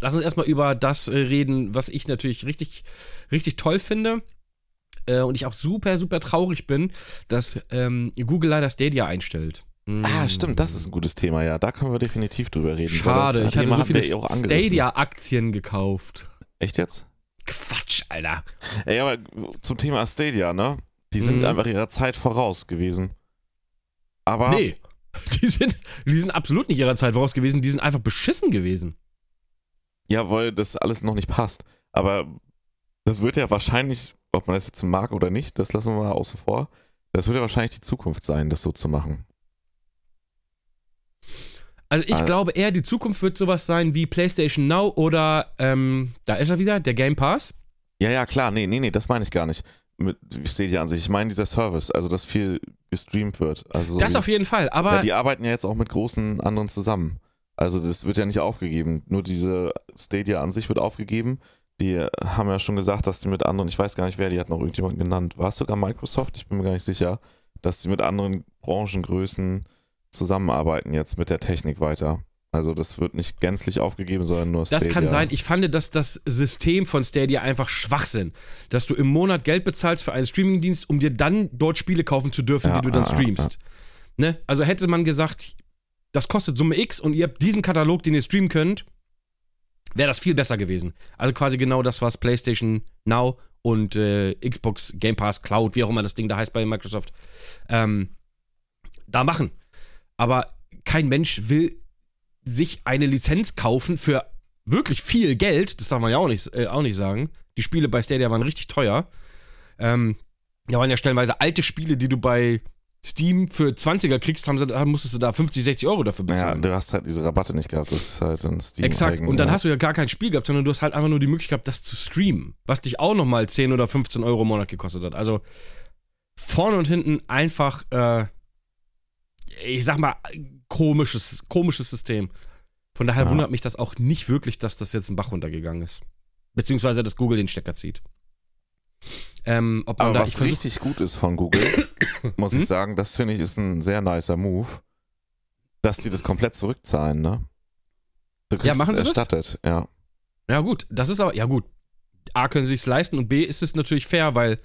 lass uns erstmal über das äh, reden, was ich natürlich richtig, richtig toll finde. Äh, und ich auch super, super traurig bin, dass ähm, Google leider Stadia einstellt. Ah, Mm. stimmt, das ist ein gutes Thema, ja. Da können wir definitiv drüber reden. Schade, ich hatte Thema so haben wir viele. Stadia-Aktien gekauft. Echt jetzt? Quatsch, Alter. Ey, aber zum Thema Stadia, ne? Die sind Mhm. einfach ihrer Zeit voraus gewesen. Aber Nee. Die sind, die sind absolut nicht ihrer Zeit voraus gewesen, die sind einfach beschissen gewesen. Ja, weil das alles noch nicht passt. Aber das wird ja wahrscheinlich, ob man das jetzt mag oder nicht, das lassen wir mal außen vor. Das wird ja wahrscheinlich die Zukunft sein, das so zu machen. Also ich Ah. glaube eher, die Zukunft wird sowas sein wie PlayStation Now oder, ähm, da ist er wieder, der Game Pass. Ja, ja, klar, nee, nee, nee, das meine ich gar nicht. Mit Stadia an sich. Ich meine dieser Service, also dass viel gestreamt wird. Also so Das auf jeden Fall, aber ja, die arbeiten ja jetzt auch mit großen anderen zusammen. Also das wird ja nicht aufgegeben. Nur diese Stadia an sich wird aufgegeben. Die haben ja schon gesagt, dass die mit anderen, ich weiß gar nicht wer, die hat noch irgendjemanden genannt. War es sogar Microsoft? Ich bin mir gar nicht sicher, dass die mit anderen Branchengrößen zusammenarbeiten jetzt mit der Technik weiter. Also das wird nicht gänzlich aufgegeben, sondern nur Das Stadia. kann sein. Ich fand, dass das System von Stadia einfach Schwachsinn. Dass du im Monat Geld bezahlst für einen Streamingdienst, um dir dann dort Spiele kaufen zu dürfen, Ja, die du dann ja, ja, streamst. Ne? Also hätte man gesagt, das kostet Summe X und ihr habt diesen Katalog, den ihr streamen könnt, wäre das viel besser gewesen. Also quasi genau das, was PlayStation Now und äh, Xbox Game Pass Cloud, wie auch immer das Ding da heißt bei Microsoft, ähm, da machen. Aber kein Mensch will sich eine Lizenz kaufen für wirklich viel Geld. Das darf man ja auch nicht, äh, auch nicht sagen. Die Spiele bei Stadia waren richtig teuer. Ähm, da waren ja stellenweise alte Spiele, die du bei Steam für 20er kriegst, haben sie, musstest du da 50, 60 Euro dafür Ja, bezahlen. du hast halt diese Rabatte nicht gehabt. Das ist halt ein Steam. Exakt. Und dann ja. hast du ja gar kein Spiel gehabt, sondern du hast halt einfach nur die Möglichkeit gehabt, das zu streamen. Was dich auch nochmal 10 oder 15 Euro im Monat gekostet hat. Also vorne und hinten einfach, äh, ich sag mal, komisches, komisches System. Von daher Ja. wundert mich das auch nicht wirklich, dass das jetzt ein Bach runtergegangen ist. Beziehungsweise, dass Google den Stecker zieht. Ähm, ob man Aber da, was richtig gut ist von Google, muss ich Hm? sagen, das finde ich ist ein sehr nicer Move, dass sie das komplett zurückzahlen, ne? Du kriegst machen es sie das? erstattet, ja. Ja, gut, das ist aber, ja gut. A, können sie es leisten und B, ist es natürlich fair, weil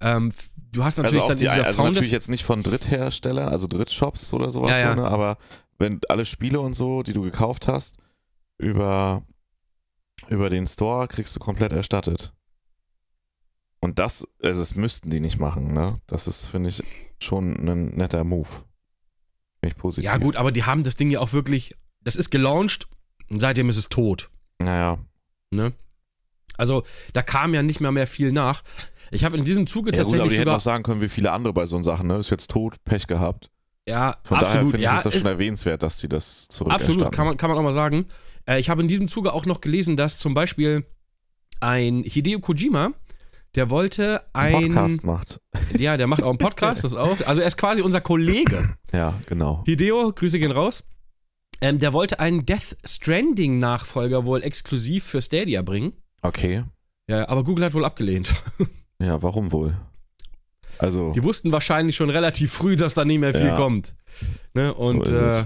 ähm, du hast natürlich Also dann die, diese also Founders. natürlich jetzt nicht von Drittherstellern, also Drittshops oder sowas, Ja, ja. So, ne? aber wenn alle Spiele und so, die du gekauft hast, über, über den Store kriegst du komplett erstattet. Und das, also das müssten die nicht machen, ne? Das ist, finde ich, schon ein netter Move. Finde ich positiv. Ja, gut, aber die haben das Ding ja auch wirklich. Das ist gelauncht und seitdem ist es tot. Naja. Ne? Also, da kam ja nicht mehr mehr viel nach. Ich habe in diesem Zuge Ja, gut, aber tatsächlich die hätten auch sagen können, wie viele andere bei so Sachen, ne? Ist jetzt tot, Pech gehabt. ja, Von daher absolut. finde ich, ja, ist das schon erwähnenswert, dass sie das zurückerstatten. Absolut, kann man, kann man auch mal sagen. Äh, ich habe in diesem Zuge auch noch gelesen, dass zum Beispiel ein Hideo Kojima, der wollte Einen ein. Podcast macht. Ja, der macht auch einen Podcast, das auch. Also er ist quasi unser Kollege. Ja, genau. Hideo, Grüße gehen raus. Ähm, der wollte einen Death Stranding-Nachfolger wohl exklusiv für Stadia bringen. Okay. Ja, aber Google hat wohl abgelehnt. Ja, warum wohl? Also, Die wussten wahrscheinlich schon relativ früh, dass da nicht mehr viel Ja. kommt. Ne? Und es. äh,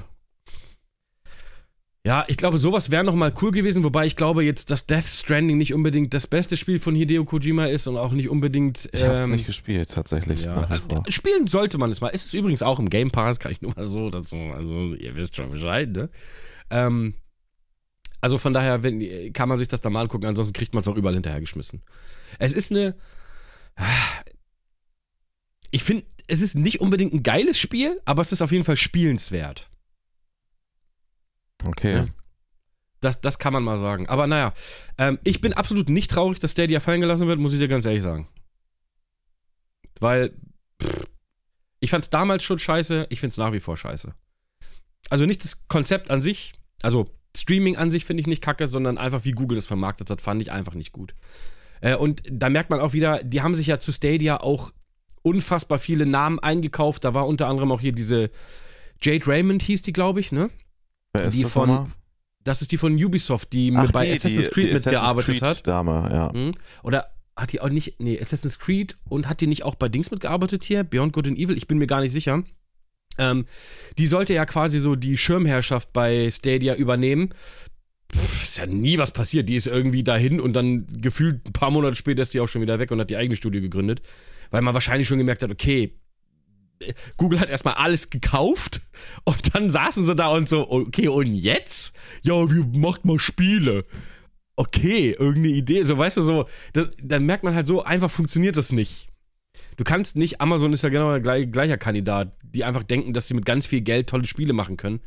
ja, ich glaube, sowas wäre nochmal cool gewesen, wobei ich glaube jetzt, dass Death Stranding nicht unbedingt das beste Spiel von Hideo Kojima ist und auch nicht unbedingt. ich habe es ähm, nicht gespielt, tatsächlich. ja, äh, spielen sollte man es mal. Es ist übrigens auch im Game Pass, kann ich nur mal so dazu. Also, ihr wisst schon Bescheid, ne? Ähm, also von daher wenn, kann man sich das da mal angucken, ansonsten kriegt man es auch überall hinterhergeschmissen. Es ist eine. Ich finde, es ist nicht unbedingt ein geiles Spiel, aber es ist auf jeden Fall spielenswert. Okay. Ja. Das, das kann man mal sagen. Aber naja, ähm, ich bin absolut nicht traurig, dass Stadia fallen gelassen wird, muss ich dir ganz ehrlich sagen. Weil pff, ich fand es damals schon scheiße, ich finde es nach wie vor scheiße. Also nicht das Konzept an sich, also Streaming an sich finde ich nicht kacke, sondern einfach wie Google das vermarktet hat, fand ich einfach nicht gut. Äh, und da merkt man auch wieder, die haben sich ja zu Stadia auch unfassbar viele Namen eingekauft. Da war unter anderem auch hier diese Jade Raymond hieß die, glaube ich, ne? Wer ist die das von- nochmal? Das ist die von Ubisoft, die mit Ach, bei die, Assassin's die, Creed die mitgearbeitet Assassin's hat. Creed Dame, ja. Hm? Oder hat die auch nicht, nee, Assassin's Creed und hat die nicht auch bei Dings mitgearbeitet hier? Beyond Good and Evil? Ich bin mir gar nicht sicher. Ähm, die sollte ja quasi so die Schirmherrschaft bei Stadia übernehmen. Pff, ist ja nie was passiert. Die ist irgendwie dahin und dann gefühlt ein paar Monate später ist die auch schon wieder weg und hat die eigene Studio gegründet. Weil man wahrscheinlich schon gemerkt hat, okay, Google hat erstmal alles gekauft und dann saßen sie da und so, okay, und jetzt? Ja, wir macht mal Spiele. Okay, irgendeine Idee. So, weißt du, so, das, dann merkt man halt so, einfach funktioniert das nicht. Du kannst nicht, Amazon ist ja genau der gleich, gleicher Kandidat, die einfach denken, dass sie mit ganz viel Geld tolle Spiele machen können.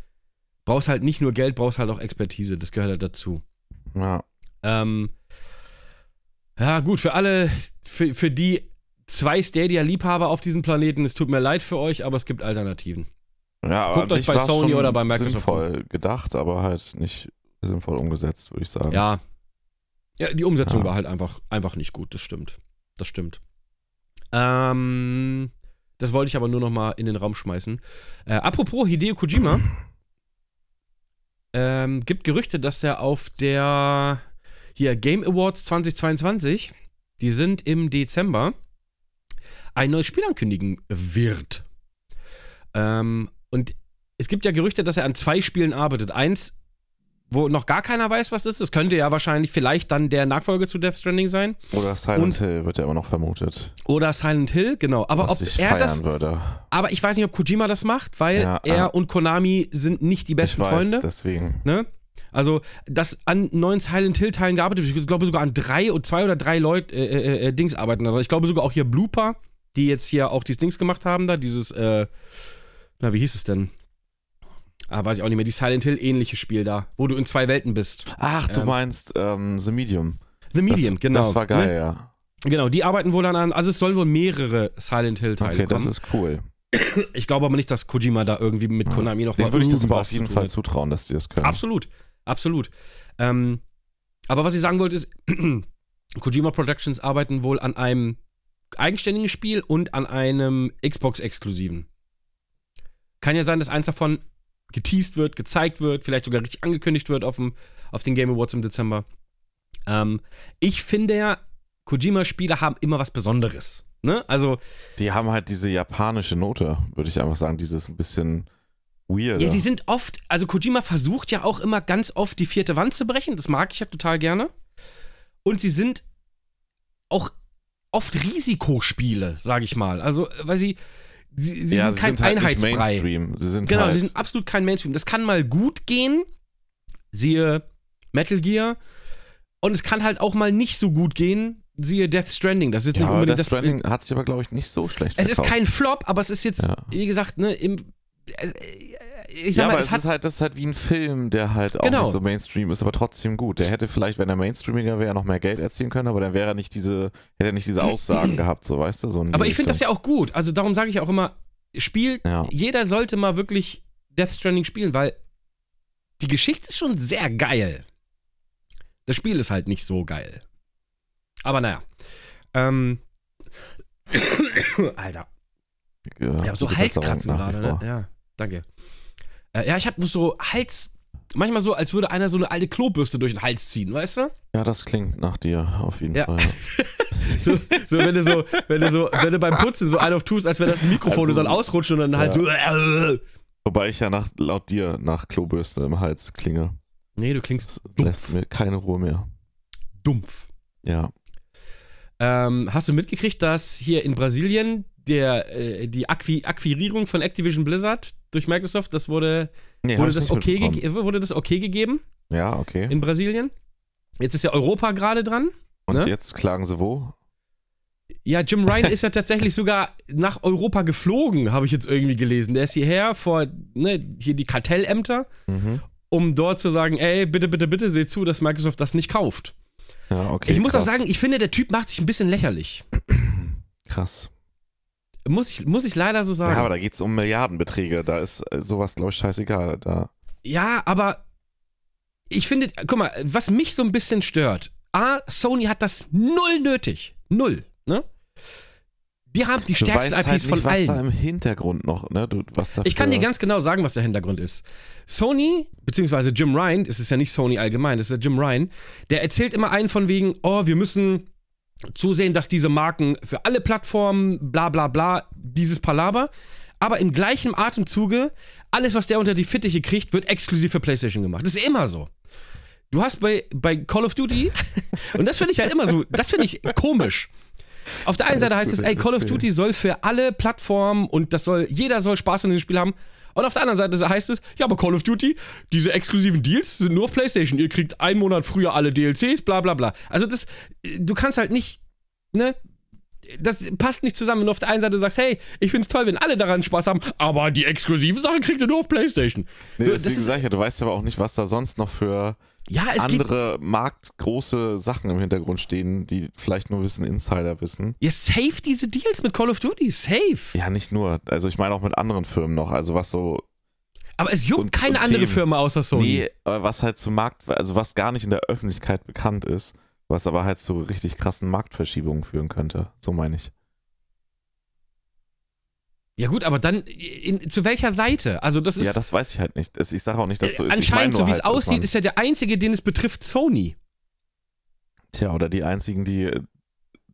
Brauchst halt nicht nur Geld, brauchst halt auch Expertise. Das gehört halt dazu. ja. Ähm, ja, gut, für alle, für, für die zwei Stadia-Liebhaber auf diesem Planeten, es tut mir leid für euch, aber es gibt Alternativen. Ja, aber Guckt euch bei Sony oder bei Microsoft sinnvoll gedacht, aber halt nicht sinnvoll umgesetzt, würde ich sagen. Ja. Ja, die Umsetzung Ja. war halt einfach, einfach nicht gut, das stimmt. Das stimmt. Ähm, das wollte ich aber nur noch mal in den Raum schmeißen. Äh, apropos Hideo Kojima. ähm, gibt Gerüchte, dass er auf der hier Game Awards 2022, die sind im Dezember, ein neues Spiel ankündigen wird. Ähm, und es gibt ja Gerüchte, dass er an zwei Spielen arbeitet. Eins, wo noch gar keiner weiß, was das ist. Das könnte ja wahrscheinlich vielleicht dann der Nachfolger zu Death Stranding sein. Oder Silent Und- Hill wird ja immer noch vermutet. Oder Silent Hill, genau. Aber was ob ich er feiern das. würde. Aber ich weiß nicht, ob Kojima das macht, weil Ja, er ja. und Konami sind nicht die besten ich weiß, Freunde. deswegen. Ne? Also, dass an neuen Silent Hill-Teilen gearbeitet wird. Ich glaube sogar an drei zwei oder drei Leute äh, äh, äh, Dings arbeiten. Ich glaube sogar auch hier Blooper, die jetzt hier auch dieses Dings gemacht haben, da, dieses, äh, na, wie hieß es denn? Ah, weiß ich auch nicht mehr, die Silent Hill-ähnliche Spiel da, wo du in zwei Welten bist. Ach, du Ähm, meinst ähm, The Medium. The Medium, das, genau. Das war geil, Ne? ja. Genau, die arbeiten wohl dann an, also es sollen wohl mehrere Silent Hill-Teile Okay, das kommen. ist cool. Ich glaube aber nicht, dass Kojima da irgendwie mit Konami noch Den mal würde ich das aber auf jeden Fall zutrauen, dass die das können. Absolut, absolut. Ähm, aber was ich sagen wollte ist, Kojima Productions arbeiten wohl an einem eigenständigen Spiel und an einem Xbox-Exklusiven. Kann ja sein, dass eins davon geteased wird, gezeigt wird, vielleicht sogar richtig angekündigt wird auf, dem, auf den Game Awards im Dezember. Ähm, ich finde ja, Kojima-Spiele haben immer was Besonderes. Ne? Also, Die haben halt diese japanische Note, würde ich einfach sagen, dieses ein bisschen weird. Ja, sie sind oft, also Kojima versucht ja auch immer ganz oft die vierte Wand zu brechen. Das mag ich ja total gerne. Und sie sind auch oft Risikospiele, sage ich mal. Also, weil sie, sie, sie ja, sind sie kein sind halt Einheitsbrei. Mainstream. Sie sind Genau, halt, sie sind absolut kein Mainstream. Das kann mal gut gehen, siehe Metal Gear. Und es kann halt auch mal nicht so gut gehen, siehe Death Stranding. Das ist ja, nicht unbedingt Death das Stranding hat sich aber, glaube ich, nicht so schlecht Es ist verkauft. kein Flop, aber es ist jetzt, Ja. wie gesagt, ne, im. Ich sag ja, mal, aber es es ist halt, das ist halt wie ein Film, der halt auch Genau. nicht so Mainstream ist, aber trotzdem gut. Der hätte vielleicht, wenn er Mainstreamiger wäre, noch mehr Geld erzielen können, aber dann wäre er nicht diese, hätte er nicht diese Aussagen gehabt, so weißt du, so Aber ich finde das ja auch gut. Also darum sage ich auch immer, Spiel, Ja. jeder sollte mal wirklich Death Stranding spielen, weil die Geschichte ist schon sehr geil. Das Spiel ist halt nicht so geil. Aber naja. Ähm. Alter. Ja, Ich habe so Halskratzen gerade, ne? Ja, danke. Äh, ja, ich habe so Hals. Manchmal so, als würde einer so eine alte Klobürste durch den Hals ziehen, weißt du? Ja, das klingt nach dir, auf jeden Ja. Fall. So, so, wenn du so, wenn du so, wenn du beim Putzen so einen auf tust, als wäre das ein Mikrofon Also und dann ausrutscht und dann halt Ja. so. Wobei ich ja nach, laut dir nach Klobürste im Hals klinge. Nee, du klingst Das dumpf. lässt mir keine Ruhe mehr. dumpf. Ja. Ähm, hast du mitgekriegt, dass hier in Brasilien der, äh, die Acqui Akquirierung von Activision Blizzard durch Microsoft, das wurde, Nee, wurde, das okay wurde das okay gegeben Ja, okay. in Brasilien? Jetzt ist ja Europa gerade dran. Und ne? jetzt klagen sie wo? Ja, Jim Ryan ist ja tatsächlich sogar nach Europa geflogen, habe ich jetzt irgendwie gelesen. Der ist hierher vor, ne, hier die Kartellämter, Mhm. um dort zu sagen, ey, bitte, bitte, bitte, seht zu, dass Microsoft das nicht kauft. Ja, okay. ich muss krass. auch sagen, ich finde, der Typ macht sich ein bisschen lächerlich. Krass. Muss ich, muss ich leider so sagen. Ja, aber da geht es um Milliardenbeträge. Da ist äh, sowas, glaube ich, scheißegal. Da. Ja, aber ich finde, guck mal, was mich so ein bisschen stört. A, Sony hat das null nötig. Null, ne? Die haben die stärksten IPs halt von nicht, was allen. da im Hintergrund noch, ne? Du, was da Ich kann dir ganz genau sagen, was der Hintergrund ist. Sony, beziehungsweise Jim Ryan, es ist ja nicht Sony allgemein, das ist ja Jim Ryan, der erzählt immer einen von wegen, oh, wir müssen zusehen, dass diese Marken für alle Plattformen, bla bla bla, dieses Palaber, aber im gleichen Atemzuge, alles, was der unter die Fittiche kriegt, wird exklusiv für PlayStation gemacht. Das ist immer so. Du hast bei, bei Call of Duty, und das finde ich halt immer so, das finde ich komisch. Auf der einen Seite heißt es, ey, Call of. Duty soll für alle Plattformen und das soll, jeder soll Spaß an dem Spiel haben. Und auf der anderen Seite heißt es, ja, aber Call of Duty, diese exklusiven Deals sind nur auf PlayStation. Ihr kriegt einen Monat früher alle DLCs, bla bla bla. Also das, du kannst halt nicht, ne? Das passt nicht zusammen, wenn du auf der einen Seite sagst, hey, ich find's toll, wenn alle daran Spaß haben, aber die exklusiven Sachen kriegt ihr nur auf PlayStation. Nee, So, deswegen das ist- sag ich ja, du weißt aber auch nicht, was da sonst noch für Ja, es andere marktgroße Sachen im Hintergrund stehen, die vielleicht nur wissen Insider wissen. Ja, safe diese Deals mit Call of Duty, safe. Ja, nicht nur. Also ich meine auch mit anderen Firmen noch. Also was so. Aber es juckt Und- keine und andere Themen. Firma außer Sony. Nee, aber was halt zu Markt, also was gar nicht in der Öffentlichkeit bekannt ist, Was aber halt zu richtig krassen Marktverschiebungen führen könnte. So meine ich. Ja gut, aber dann in, zu welcher Seite? Also das ist Ja, das weiß ich halt nicht. Ich sage auch nicht, dass so ist. ich anscheinend, so wie es halt, dass aussieht, ist ja der einzige, den es betrifft, Sony. Tja, oder die einzigen, die äh,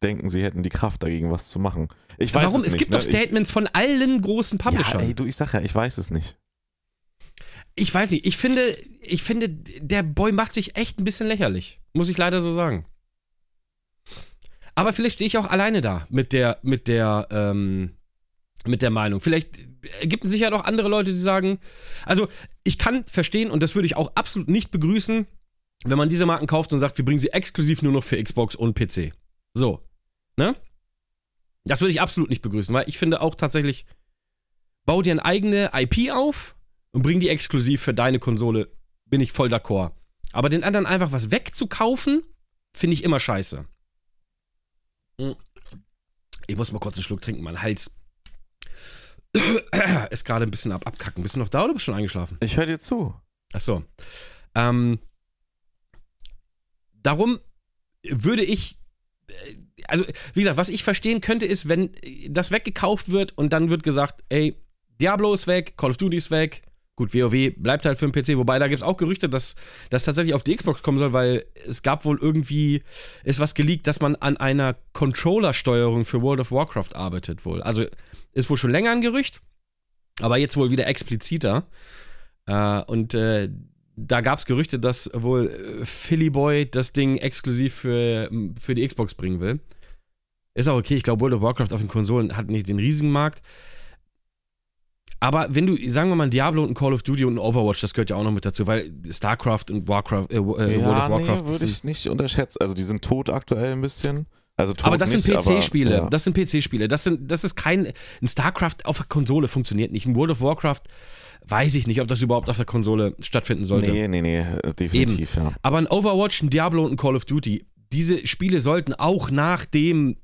denken, sie hätten die Kraft dagegen, was zu machen. Ich weiß Warum? es Es, nicht. gibt ne? doch Statements von allen großen ich, Publishern. ja, ey, du, ich sag ja, ich weiß es nicht. Ich weiß nicht, ich finde, ich finde, der Boy macht sich echt ein bisschen lächerlich. Muss ich leider so sagen. Aber vielleicht stehe ich auch alleine da mit der, mit der, ähm, mit der Meinung. Vielleicht gibt es sicher auch andere Leute, die sagen, also ich kann verstehen und das würde ich auch absolut nicht begrüßen, wenn man diese Marken kauft und sagt, wir bringen sie exklusiv nur noch für Xbox und PC. So, ne? Das würde ich absolut nicht begrüßen, weil ich finde auch tatsächlich, bau dir eine eigene IP auf und bring die exklusiv für deine Konsole, bin ich voll d'accord. Aber den anderen einfach was wegzukaufen, finde ich immer scheiße. Hm. Ich muss mal kurz einen Schluck trinken, mein Hals ist gerade ein bisschen ab abkacken. Bist du noch da oder bist du schon eingeschlafen? Ich höre dir zu. Ach so. Ähm, darum würde ich, äh, also wie gesagt, was ich verstehen könnte, ist, wenn das weggekauft wird und dann wird gesagt, ey, Diablo ist weg, Call of Duty ist weg. Gut, WoW bleibt halt für den PC, wobei da gibt es auch Gerüchte, dass das tatsächlich auf die Xbox kommen soll, weil es gab wohl irgendwie, ist was geleakt, dass man an einer Controller-Steuerung für World of Warcraft arbeitet wohl. Also ist wohl schon länger ein Gerücht, aber jetzt wohl wieder expliziter. Äh, und äh, da gab es Gerüchte, dass wohl äh, Philly Boy das Ding exklusiv für, für die Xbox bringen will. Ist auch okay, ich glaube, World of Warcraft auf den Konsolen hat nicht den riesigen Markt. Aber wenn du, sagen wir mal, ein Diablo und ein Call of Duty und ein Overwatch, das gehört ja auch noch mit dazu, weil StarCraft und Warcraft, äh, äh, World of ja, Warcraft nee, würde ich nicht unterschätzen. Also die sind tot aktuell ein bisschen. Also aber das nicht, sind PC-Spiele. ja. Das sind PC-Spiele. Das, sind, das ist kein. Ein StarCraft auf der Konsole funktioniert nicht. Ein World of Warcraft weiß ich nicht, ob das überhaupt auf der Konsole stattfinden sollte. Nee, nee, nee, äh, definitiv, ja. Aber ein Overwatch, ein Diablo und ein Call of Duty, diese Spiele sollten auch nach dem.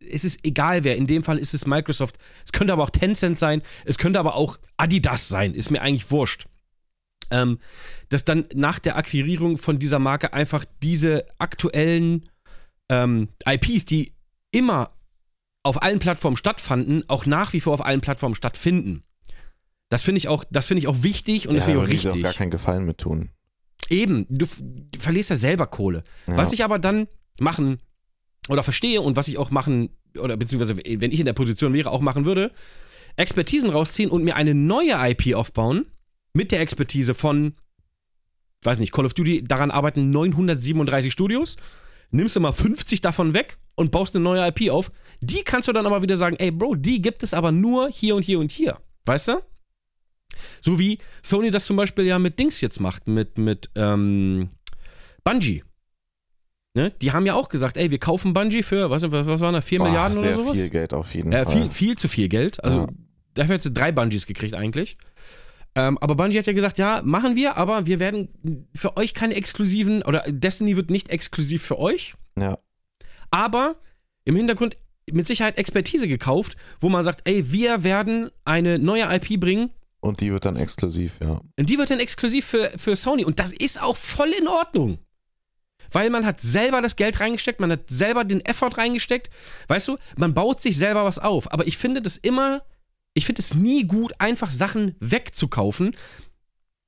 Es ist egal wer, in dem Fall ist es Microsoft. Es könnte aber auch Tencent sein, es könnte aber auch Adidas sein, ist mir eigentlich wurscht. Ähm, dass dann nach der Akquirierung von dieser Marke einfach diese aktuellen ähm, IPs, die immer auf allen Plattformen stattfanden, auch nach wie vor auf allen Plattformen stattfinden. Das finde ich auch, das finde ich auch wichtig und das ja, finde ich auch richtig. auch gar keinen Gefallen mit tun. Eben, du, du verlierst ja selber Kohle. Ja. Was ich aber dann machen oder verstehe und was ich auch machen, oder beziehungsweise wenn ich in der Position wäre, auch machen würde, Expertisen rausziehen und mir eine neue IP aufbauen mit der Expertise von, weiß nicht, Call of Duty, daran arbeiten 937 Studios, nimmst du mal 50 davon weg und baust eine neue IP auf. Die kannst du dann aber wieder sagen, ey Bro, die gibt es aber nur hier und hier und hier. Weißt du? So wie Sony das zum Beispiel ja mit Dings jetzt macht, mit, mit ähm, Bungie. Ne? Die haben ja auch gesagt, ey, wir kaufen Bungie für, was, was, was waren da, 4 Boah, Milliarden sehr oder sowas? viel Geld auf jeden Äh, Fall. viel, viel zu viel Geld. Also Ja. dafür hat sie drei Bungies gekriegt eigentlich. Ähm, aber Bungie hat ja gesagt, ja, machen wir, aber wir werden für euch keine exklusiven, oder Destiny wird nicht exklusiv für euch, ja. aber im Hintergrund mit Sicherheit Expertise gekauft, wo man sagt, ey, wir werden eine neue IP bringen Und die wird dann exklusiv, ja. und die wird dann exklusiv für, für Sony. Und das ist auch voll in Ordnung. Weil man hat selber das Geld reingesteckt, man hat selber den Effort reingesteckt. Weißt du, man baut sich selber was auf. Aber ich finde das immer, ich finde es nie gut, einfach Sachen wegzukaufen.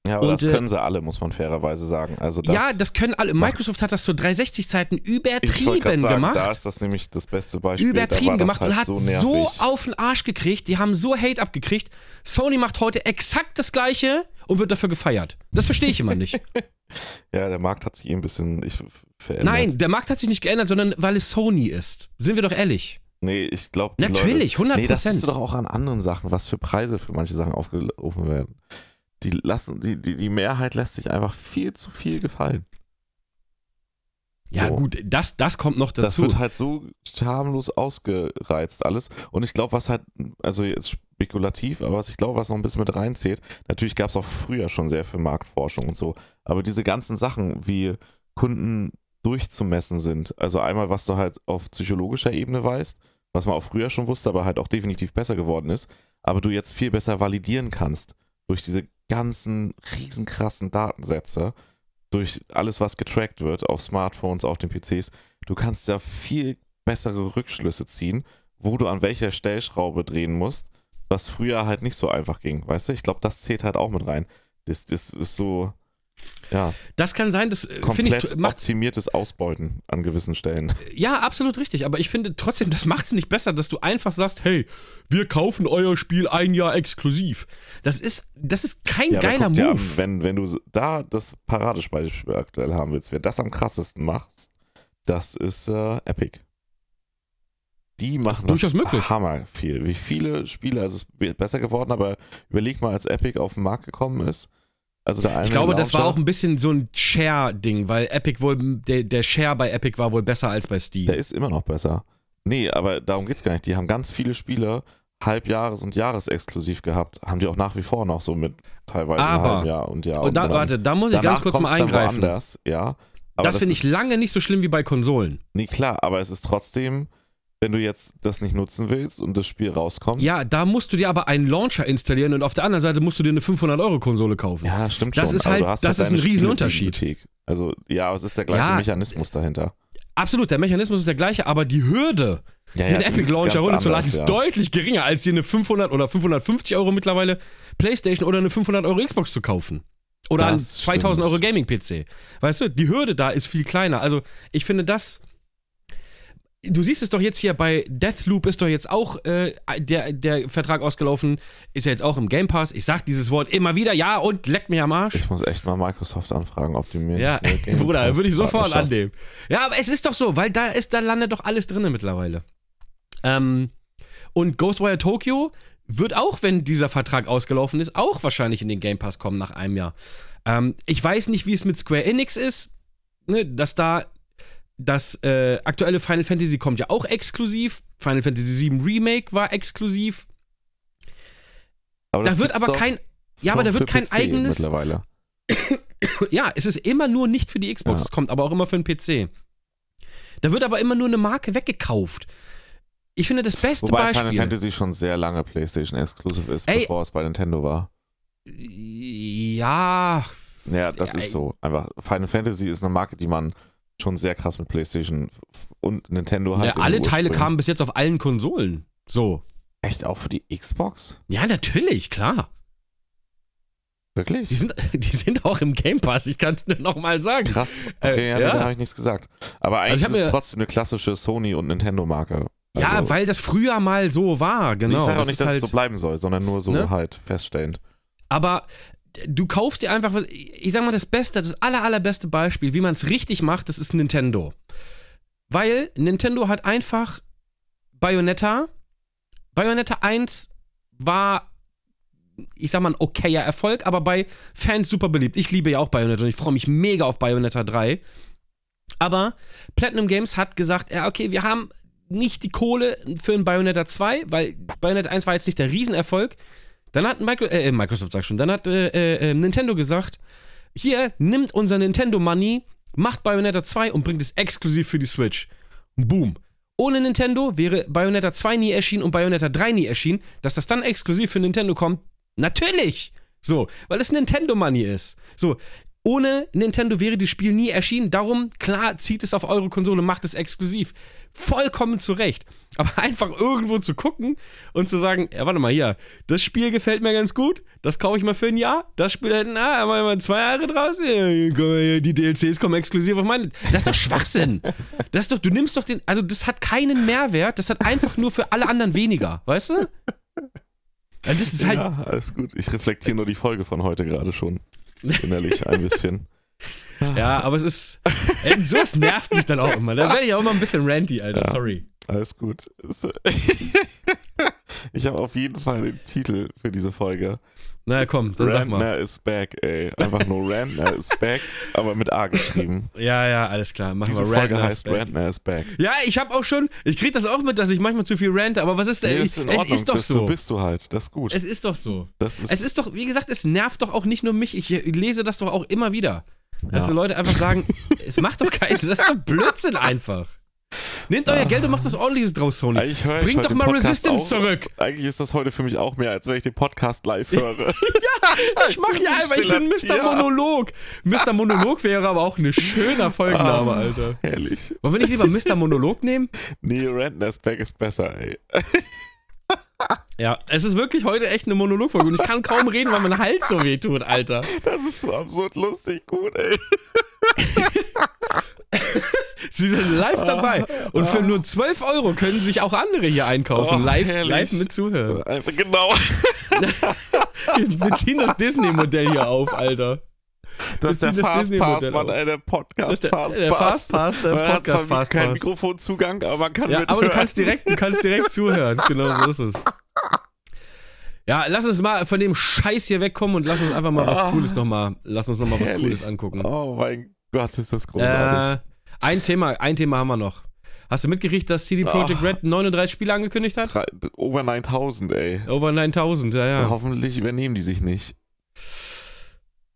Ja, aber Und, das äh, können sie alle, muss man fairerweise sagen. Also das, ja, das können alle. Microsoft hat das zu 360-Zeiten ich wollte übertrieben sagen, gemacht. da ist das nämlich das beste Beispiel. übertrieben gemacht halt und hat so so, auf den Arsch gekriegt. Die haben so Hate abgekriegt. Sony macht heute exakt das Gleiche und wird dafür gefeiert. Das verstehe ich immer nicht. ja, der Markt hat sich eh ein bisschen ich, verändert. Nein, der Markt hat sich nicht geändert, sondern weil es Sony ist. Sind wir doch ehrlich. Nee, ich glaube, Natürlich, 100 Nee, das siehst du doch auch an anderen Sachen, was für Preise für manche Sachen aufgerufen werden. Die lassen, die, die, die Mehrheit lässt sich einfach viel zu viel gefallen. Ja, So. gut, das, das kommt noch Das dazu. wird halt so harmlos ausgereizt alles. Und ich glaube, was halt, also jetzt spekulativ, aber was ich glaube, was noch ein bisschen mit reinzählt, natürlich gab es auch früher schon sehr viel Marktforschung und so. Aber diese ganzen Sachen, wie Kunden durchzumessen sind, also einmal, was du halt auf psychologischer Ebene weißt, was man auch früher schon wusste, aber halt auch definitiv besser geworden ist, aber du jetzt viel besser validieren kannst durch diese ganzen riesenkrassen Datensätze, durch alles, was getrackt wird auf Smartphones, auf den PCs, du kannst ja viel bessere Rückschlüsse ziehen, wo du an welcher Stellschraube drehen musst, was früher halt nicht so einfach ging. Weißt du, ich glaube, das zählt halt auch mit rein. Das, das ist so, ja, Das kann sein, das äh, finde ich macht optimiertes Ausbeuten an gewissen Stellen. Ja, absolut richtig. Aber ich finde trotzdem, das macht es nicht besser, dass du einfach sagst, hey, wir kaufen euer Spiel ein Jahr exklusiv. Das ist, das ist kein Ja, geiler Move. An, wenn, wenn du da das Paradebeispiel aktuell haben willst, wer das am krassesten macht, das ist äh, Epic. Die machen das Durchaus möglich. hammer viel. Wie viele Spiele, also es ist besser geworden, aber überleg mal, als Epic auf den Markt gekommen ist. Also der eine ich glaube, das war Launcher, auch ein bisschen so ein Share-Ding, weil Epic wohl, der, der Share bei Epic war wohl besser als bei Steam. Der ist immer noch besser. Nee, aber darum geht's gar nicht. Die haben ganz viele Spiele Halbjahres- und Jahresexklusiv gehabt. Haben die auch nach wie vor noch so mit teilweise Aber- halben Jahr und Jahr. Und da, dann- warte, da muss ich ganz kurz mal eingreifen. Woanders, ja. Aber das finde ich lange nicht so schlimm wie bei Konsolen. Nee, klar, aber es ist trotzdem, wenn du jetzt das nicht nutzen willst und das Spiel rauskommt. Ja, da musst du dir aber einen Launcher installieren und auf der anderen Seite musst du dir eine 500-Euro-Konsole kaufen. Ja, stimmt Das schon. ist halt- das halt ist ein Riesenunterschied. Also, ja, aber es ist der gleiche Ja. Mechanismus dahinter. Absolut, der Mechanismus ist der gleiche, aber die Hürde, Ja, den Epic ist Launcher runterzuladen, ist ja. deutlich geringer, als dir eine 500 oder 550 Euro mittlerweile Playstation oder eine 500 Euro Xbox zu kaufen. Oder ein Das 2000 stimmt. Euro Gaming-PC. Weißt du, die Hürde da ist viel kleiner. Also, ich finde das. Du siehst es doch jetzt hier bei Deathloop ist doch jetzt auch äh, der, der Vertrag ausgelaufen, ist ja jetzt auch im Game Pass. Ich sag dieses Wort immer wieder, ja, und leckt mich am Arsch. Ich muss echt mal Microsoft anfragen, ob die mir Ja, Bruder, würde ich sofort annehmen. Ja, aber es ist doch so, weil da ist, da landet doch alles drin mittlerweile. Ähm, und Ghostwire Tokyo wird auch, wenn dieser Vertrag ausgelaufen ist, auch wahrscheinlich in den Game Pass kommen nach einem Jahr. Ähm, ich weiß nicht, wie es mit Square Enix ist, ne, dass da das äh, aktuelle Final Fantasy kommt ja auch exklusiv. Final Fantasy VII Remake war exklusiv. Aber Da das wird gibt's aber kein, ja, aber da wird kein PC eigenes, Mittlerweile. Ja, es ist immer nur nicht für die Xbox, Ja. es kommt aber auch immer für den PC. Da wird aber immer nur eine Marke weggekauft. Ich finde das beste Wobei Final Beispiel. Fantasy schon sehr lange PlayStation Exclusive ist, Ey. bevor es bei Nintendo war. Ja, Ja, das Ja, ist so. Einfach Final Fantasy ist eine Marke, die man schon sehr krass mit PlayStation und Nintendo hat. ja alle Teile kamen bis jetzt auf allen Konsolen. So. Echt auch für die Xbox? Ja, natürlich, klar. Die Wirklich? sind, die sind auch im Game Pass, ich kann es nur nochmal sagen. Krass. Äh, Okay, ja, ja. da habe ich nichts gesagt. Aber eigentlich ich hab ist es trotzdem eine klassische Sony und Nintendo-Marke. ja, Also, weil das früher mal so war, genau. ich sage auch Das nicht, dass halt, es so bleiben soll, sondern nur so Ne? halt feststellend. Aber du kaufst dir einfach was. Ich sag mal, das Beste, das aller, allerbeste Beispiel, wie man es richtig macht, das ist Nintendo. Weil Nintendo hat einfach Bayonetta. Bayonetta 1 war, ich sag mal, ein okayer Erfolg, aber bei Fans super beliebt. Ich liebe ja auch Bayonetta und ich freue mich mega auf Bayonetta 3. Aber Platinum Games hat gesagt, ja, okay, wir haben nicht die Kohle für ein Bayonetta 2, weil Bayonetta 1 war jetzt nicht der Riesenerfolg. Dann hat Micro äh, Microsoft, sag schon, dann hat äh, äh, Nintendo gesagt, hier, nimmt unser Nintendo Money, macht Bayonetta 2 und bringt es exklusiv für die Switch. Boom. Ohne Nintendo wäre Bayonetta 2 nie erschienen und Bayonetta 3 nie erschienen. Dass das dann exklusiv für Nintendo kommt, natürlich. So, weil es Nintendo Money ist. So, ohne Nintendo wäre das Spiel nie erschienen. Darum, klar, zieht es auf eure Konsole, macht es exklusiv. Vollkommen zurecht. Aber einfach irgendwo zu gucken und zu sagen, ja, warte mal hier, das Spiel gefällt mir ganz gut, das kaufe ich mal für ein Jahr, das Spiel na, haben wir mal zwei Jahre draus, Ja, die DLCs kommen exklusiv auf meine. Das ist doch Schwachsinn. Das ist doch, du nimmst doch den, also das hat keinen Mehrwert, das hat einfach nur für alle anderen weniger, weißt du? Und das ist halt, ja, alles gut. Ich reflektiere nur die Folge von heute gerade schon. Innerlich ein bisschen. ja, aber es ist, ey, sowas nervt mich dann auch immer. Da werde ich auch immer ein bisschen ranty, Alter, Ja. sorry. Alles gut. Ich habe auf jeden Fall den Titel für diese Folge. Na komm, dann sag mal. Rantner is back, ey. Einfach nur Rantner is back, aber mit A geschrieben. Ja, ja, alles klar. Machen Diese wir Folge Rantner heißt is. Rantner is back. Ja, ich habe auch schon, ich krieg das auch mit, dass ich manchmal zu viel rante, aber was ist denn? Nee, ist in es Ordnung. ist doch so. So bist du halt. Das ist gut. es ist doch so. das ist, Es ist doch, wie gesagt, es nervt doch auch nicht nur mich. Ich lese das doch auch immer wieder. Dass Ja. die Leute einfach sagen, es macht doch keinen, das ist doch Blödsinn einfach. Nehmt euer Geld und macht was ordentliches draus, Sony. Bringt doch mal Resistance auch, zurück. Eigentlich ist das heute für mich auch mehr, als wenn ich den Podcast live höre. Ja, Ich mach hier einfach, ich bin Mr. Monolog. Mr. Monolog wäre aber auch ein schöner Folgenname, Ah, Alter. Herrlich. Wollen wir nicht lieber Mr. Monolog nehmen? Nee, Rentnersback ist besser, ey. Ja, es ist wirklich heute echt eine Monologfolge und ich kann kaum reden, weil mein Hals so weh tut, Alter. Das ist so absurd lustig gut, ey. Sie sind live dabei. Und für nur 12 Euro können sich auch andere hier einkaufen. Oh, live, herrlich. live mit zuhören. Einfach genau. Wir ziehen das Disney-Modell hier auf, Alter. Das ist der Fastpass, Mann, ey, der Podcast ist der- Fastpass. der Fastpass, der Man hat zwar Podcast keinen Fastpass. Mikrofonzugang, aber man kann Ja, mithören. aber du kannst direkt, du kannst direkt zuhören. Genau so ist es. Ja, lass uns mal von dem Scheiß hier wegkommen und lass uns einfach mal was Ah. Cooles nochmal, lass uns nochmal was. Cooles angucken. Oh mein Gott, ist das großartig. Äh, ein Thema, ein Thema haben wir noch. Hast du mitgekriegt, dass CD Projekt Ah. Red 39 Spiele angekündigt hat? Drei, over 9000, ey. Over 9000, ja, ja. Hoffentlich übernehmen die sich nicht.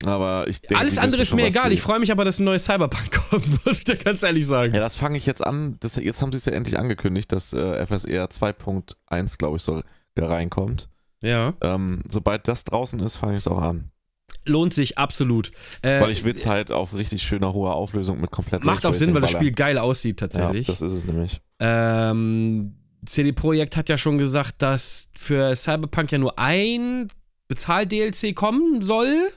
Aber ich denke. Alles andere ist mir egal. Ich freue mich aber, dass ein neues Cyberpunk kommt, muss ich dir ganz ehrlich sagen. Ja, das fange ich jetzt an. Das, jetzt haben sie es ja endlich angekündigt, dass äh, FSR 2.1, glaube ich, da reinkommt. Ja. Ähm, sobald das draußen ist, fange ich es auch an. Lohnt sich absolut. Äh, Weil ich will es halt auf richtig schöner hoher Auflösung mit komplett Macht auch Sinn, weil das Spiel geil aussieht tatsächlich. Ja, das ist es nämlich. Ähm, CD Projekt hat ja schon gesagt, dass für Cyberpunk ja nur ein Bezahl-DLC kommen soll.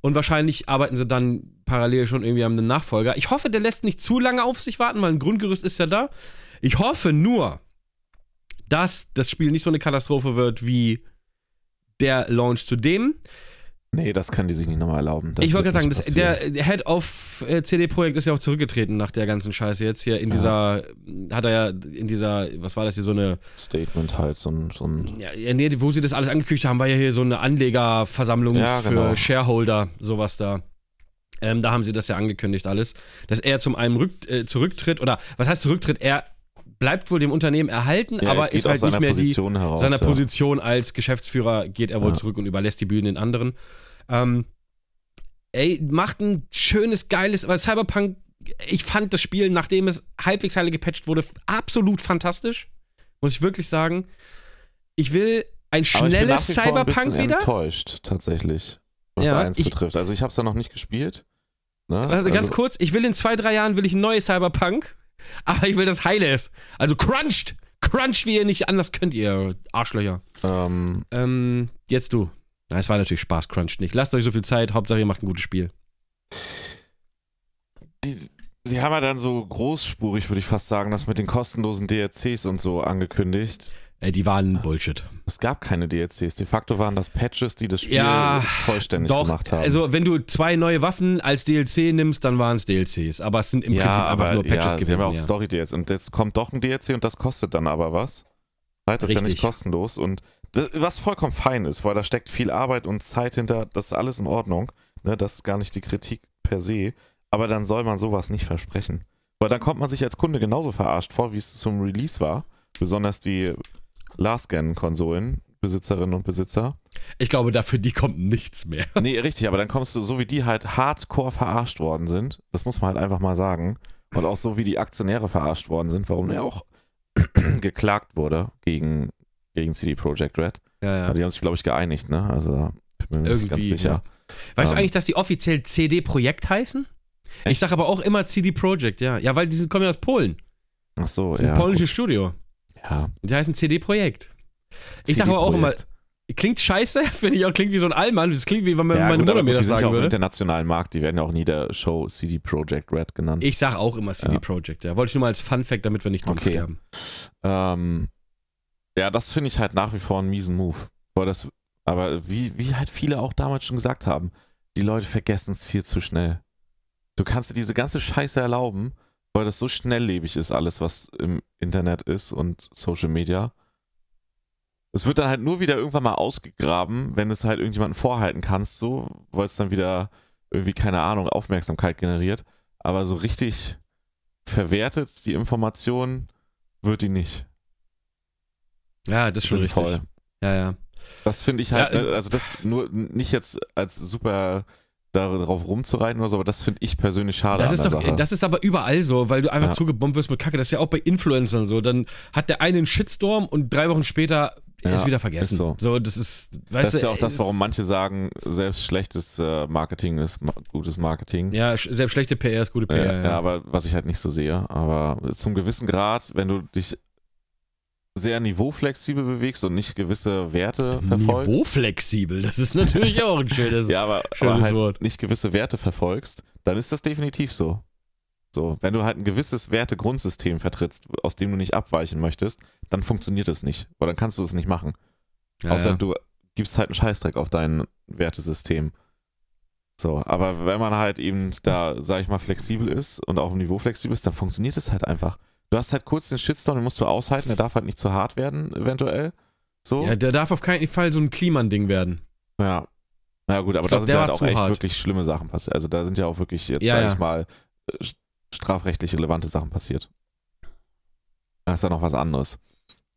Und wahrscheinlich arbeiten sie dann parallel schon irgendwie an einem Nachfolger. Ich hoffe, der lässt nicht zu lange auf sich warten, weil ein Grundgerüst ist ja da. Ich hoffe nur, dass das Spiel nicht so eine Katastrophe wird wie der Launch zu dem. Nee, das können die sich nicht nochmal erlauben. Das ich wollte gerade sagen, das, der Head of äh, CD Projekt ist ja auch zurückgetreten nach der ganzen Scheiße jetzt hier in Ja. dieser, hat er ja in dieser, was war das hier, so eine, Statement halt, so ein. So ein ja, nee, wo sie das alles angekündigt haben, war ja hier so eine Anlegerversammlung Ja, für genau. Shareholder, sowas da. Ähm, da haben sie das ja angekündigt alles, dass er zum einen rück, äh, zurücktritt oder was heißt zurücktritt? Er bleibt wohl dem Unternehmen erhalten, ja, aber ist halt nicht mehr Position die heraus. seiner ja. Position als Geschäftsführer geht er wohl Ja. zurück und überlässt die Bühne den anderen. Ähm, ey, macht ein schönes, geiles, weil Cyberpunk, ich fand das Spiel, nachdem es halbwegs heile gepatcht wurde, absolut fantastisch. Muss ich wirklich sagen. Ich will ein Aber ich bin nach schnelles wie Cyberpunk wieder. enttäuscht, tatsächlich. Was Ja, eins ich- betrifft. Also ich habe es ja noch nicht gespielt. Ne? Also ganz kurz, ich will in zwei, drei Jahren will ich ein neues Cyberpunk, aber ich will das heile ist. Also crunched. Crunch, wie ihr nicht anders könnt, ihr Arschlöcher. ähm, Ähm, jetzt du. Na, es war natürlich Spaß, crunched nicht. Lasst euch so viel Zeit, Hauptsache ihr macht ein gutes Spiel. die, sie haben ja dann so großspurig, würde ich fast sagen, das mit den kostenlosen DLCs und so angekündigt. Ey, die waren Bullshit. Es gab keine DLCs. De facto waren das Patches, die das Spiel Ja, vollständig Doch, gemacht haben. also wenn du zwei neue Waffen als DLC nimmst, dann waren es DLCs. Aber es sind im ja, Prinzip einfach aber nur Patches ja, sie gewesen. haben ja auch. Story-DLCs. Und jetzt kommt doch ein DLC und das kostet dann aber was. Halt, das ist ja nicht Richtig. kostenlos. Und was vollkommen fein ist, weil da steckt viel Arbeit und Zeit hinter, das ist alles in Ordnung. Ne, das ist gar nicht die Kritik per se. Aber dann soll man sowas nicht versprechen. Weil dann kommt man sich als Kunde genauso verarscht vor, wie es zum Release war. Besonders die Last-Gen-Konsolen, Besitzerinnen und Besitzer. Ich glaube, dafür die kommt nichts mehr. Nee, richtig, aber dann kommst du, so wie die halt hardcore verarscht worden sind, das muss man halt einfach mal sagen. Und auch so wie die Aktionäre verarscht worden sind, warum er auch geklagt wurde gegen, gegen CD Projekt Red. Ja, Ja, die haben sich, glaube ich, geeinigt, ne? Also bin ich mir nicht ganz sicher. ja. Weißt du Ähm. eigentlich, dass die offiziell CD Projekt heißen? Ich Echt? sage aber auch immer CD Projekt, ja. Ja, weil die sind, kommen ja aus Polen. Ach so, Das ist ein ja. polnisches Studio. gut. ja. Die heißen CD Projekt. Ich sage aber auch immer, klingt scheiße, finde ich auch, klingt wie so ein Allmann. Das klingt wie, wenn meine ja, meine gut, Mutter aber mir die das sind ja sagen auf dem würde. internationalen Markt, die werden ja auch nie der Show CD Projekt Red genannt. Ich sage auch immer CD Ja. Projekt, ja. Wollte ich nur mal als Fun Fact, damit wir nicht drum Okay. sterben. Ähm, ja, das finde ich halt nach wie vor einen miesen Move. Weil das, aber wie, wie halt viele auch damals schon gesagt haben, die Leute vergessen es viel zu schnell. Du kannst dir diese ganze Scheiße erlauben, weil das so schnelllebig ist, alles, was im Internet ist und Social Media. Es wird dann halt nur wieder irgendwann mal ausgegraben, wenn es halt irgendjemanden vorhalten kannst, so, weil es dann wieder irgendwie, keine Ahnung, Aufmerksamkeit generiert. Aber so richtig verwertet, die Information, wird die nicht. Ja, das ist schon Sinnvoll. richtig. Ja, ja. Das finde ich halt, Ja, äh, also das nur nicht jetzt als super darauf rumzureiten oder so, aber das finde ich persönlich schade Das ist, doch, das ist aber überall so, weil du einfach Ja. zugebombt wirst mit Kacke. Das ist ja auch bei Influencern so. Dann hat der eine einen Shitstorm und drei Wochen später er Ja, ist wieder vergessen. ist so. so. das ist, weißt Das ist du, ja auch das, warum manche sagen, selbst schlechtes äh, Marketing ist gutes Marketing. Ja, selbst schlechte PR ist gute Ja, PR. ja, aber was ich halt nicht so sehe. Aber zum gewissen Grad, wenn du dich sehr niveauflexibel bewegst und nicht gewisse Werte verfolgst. Niveauflexibel, das ist natürlich auch ein schönes. Ja, aber, schönes aber halt Wort. nicht gewisse Werte verfolgst, dann ist das definitiv so. So, wenn du halt ein gewisses Wertegrundsystem vertrittst, aus dem du nicht abweichen möchtest, dann funktioniert es nicht. Oder dann kannst du es nicht machen. Ja, Außer ja. du gibst halt einen Scheißdreck auf dein Wertesystem. So, aber wenn man halt eben da, sag ich mal, flexibel ist und auch im Niveau flexibel ist, dann funktioniert es halt einfach. Du hast halt kurz den Shitstorm, den musst du aushalten, der darf halt nicht zu hart werden, eventuell. So. ja, der darf auf keinen Fall so ein Kliman-Ding werden. Ja. Na gut, aber glaub, da sind ja halt auch echt hart. wirklich schlimme Sachen passiert. Also da sind ja auch wirklich jetzt, Ja, sag ja. ich mal, äh, strafrechtlich relevante Sachen passiert. Da ist ja noch was anderes.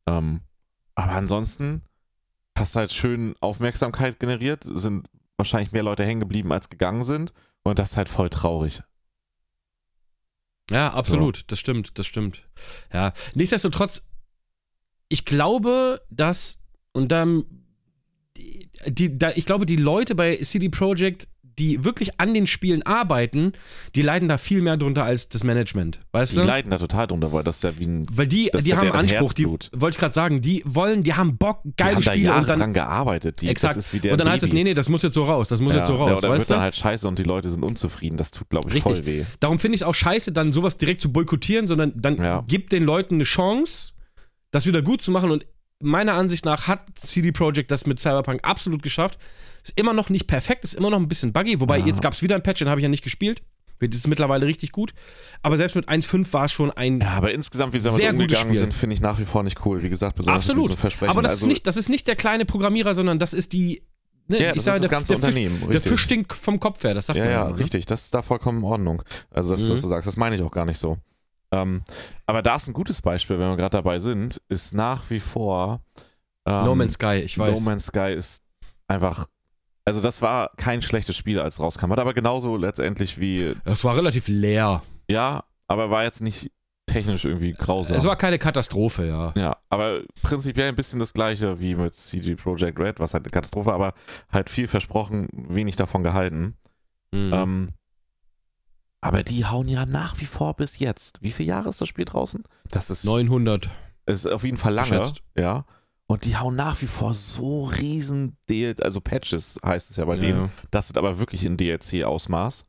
Ähm, aber ansonsten hast halt schön Aufmerksamkeit generiert, sind wahrscheinlich mehr Leute hängen geblieben, als gegangen sind. Und das ist halt voll traurig. Ja, absolut, das stimmt, das stimmt. Ja, nichtsdestotrotz, ich glaube, dass, und dann, die, die, da, ich glaube, die Leute bei CD Projekt, die wirklich an den Spielen arbeiten, die leiden da viel mehr drunter als das Management. Weißt Die du? leiden da total drunter, weil das ist ja wie ein. Weil die, die ja haben Anspruch, die Herzblut. wollte ich gerade sagen, die wollen, die haben Bock, Die geile haben da Spiele Jahre und dann dran gearbeitet. Die, exakt. Und dann heißt es, Baby. nee, nee, das muss jetzt so raus, das muss ja, jetzt so ja, raus, oder weißt wird dann halt scheiße und die Leute sind unzufrieden. Das tut, glaube ich, Richtig. voll weh. Darum finde ich es auch scheiße, dann sowas direkt zu boykottieren, sondern dann Ja. gibt den Leuten eine Chance, das wieder gut zu machen. Und meiner Ansicht nach hat CD Projekt das mit Cyberpunk absolut geschafft. Ist immer noch nicht perfekt, ist immer noch ein bisschen buggy. Wobei Ja. jetzt gab es wieder ein Patch, den habe ich ja nicht gespielt. Das ist mittlerweile richtig gut. Aber selbst mit 1.5 war es schon ein. Ja, aber insgesamt, wie sie damit umgegangen sind, finde ich nach wie vor nicht cool. Wie gesagt, besonders absolut. Versprechen. Aber das, also, ist nicht, das ist nicht der kleine Programmierer, sondern das ist die. Ne, ja, das ist das ganze der, Unternehmen. Der richtig. Fisch stinkt vom Kopf her, das sagt ja, man ja, immer, ne? richtig. Das ist da vollkommen in Ordnung. Also, dass Mhm. du das so sagst, das meine ich auch gar nicht so. Ähm, aber da ist ein gutes Beispiel, wenn wir gerade dabei sind, ist nach wie vor ähm, No Man's Sky, ich weiß. No Man's Sky ist einfach. Also, das war kein schlechtes Spiel, als es rauskam. Hat aber genauso letztendlich wie. das war relativ leer. Ja, aber war jetzt nicht technisch irgendwie grausam. Es war keine Katastrophe, ja. Ja, aber prinzipiell ein bisschen das gleiche wie mit CG Projekt Red, was halt eine Katastrophe, aber halt viel versprochen, wenig davon gehalten. Mhm. Ähm, aber die hauen ja nach wie vor bis jetzt. Wie viele Jahre ist das Spiel draußen? Das ist, 900. ist auf jeden Fall lange. Geschätzt. Ja. Und die hauen nach wie vor so riesen DLC, also Patches heißt es ja bei Ja, denen. ja. Das sind aber wirklich in DLC-Ausmaß. Ich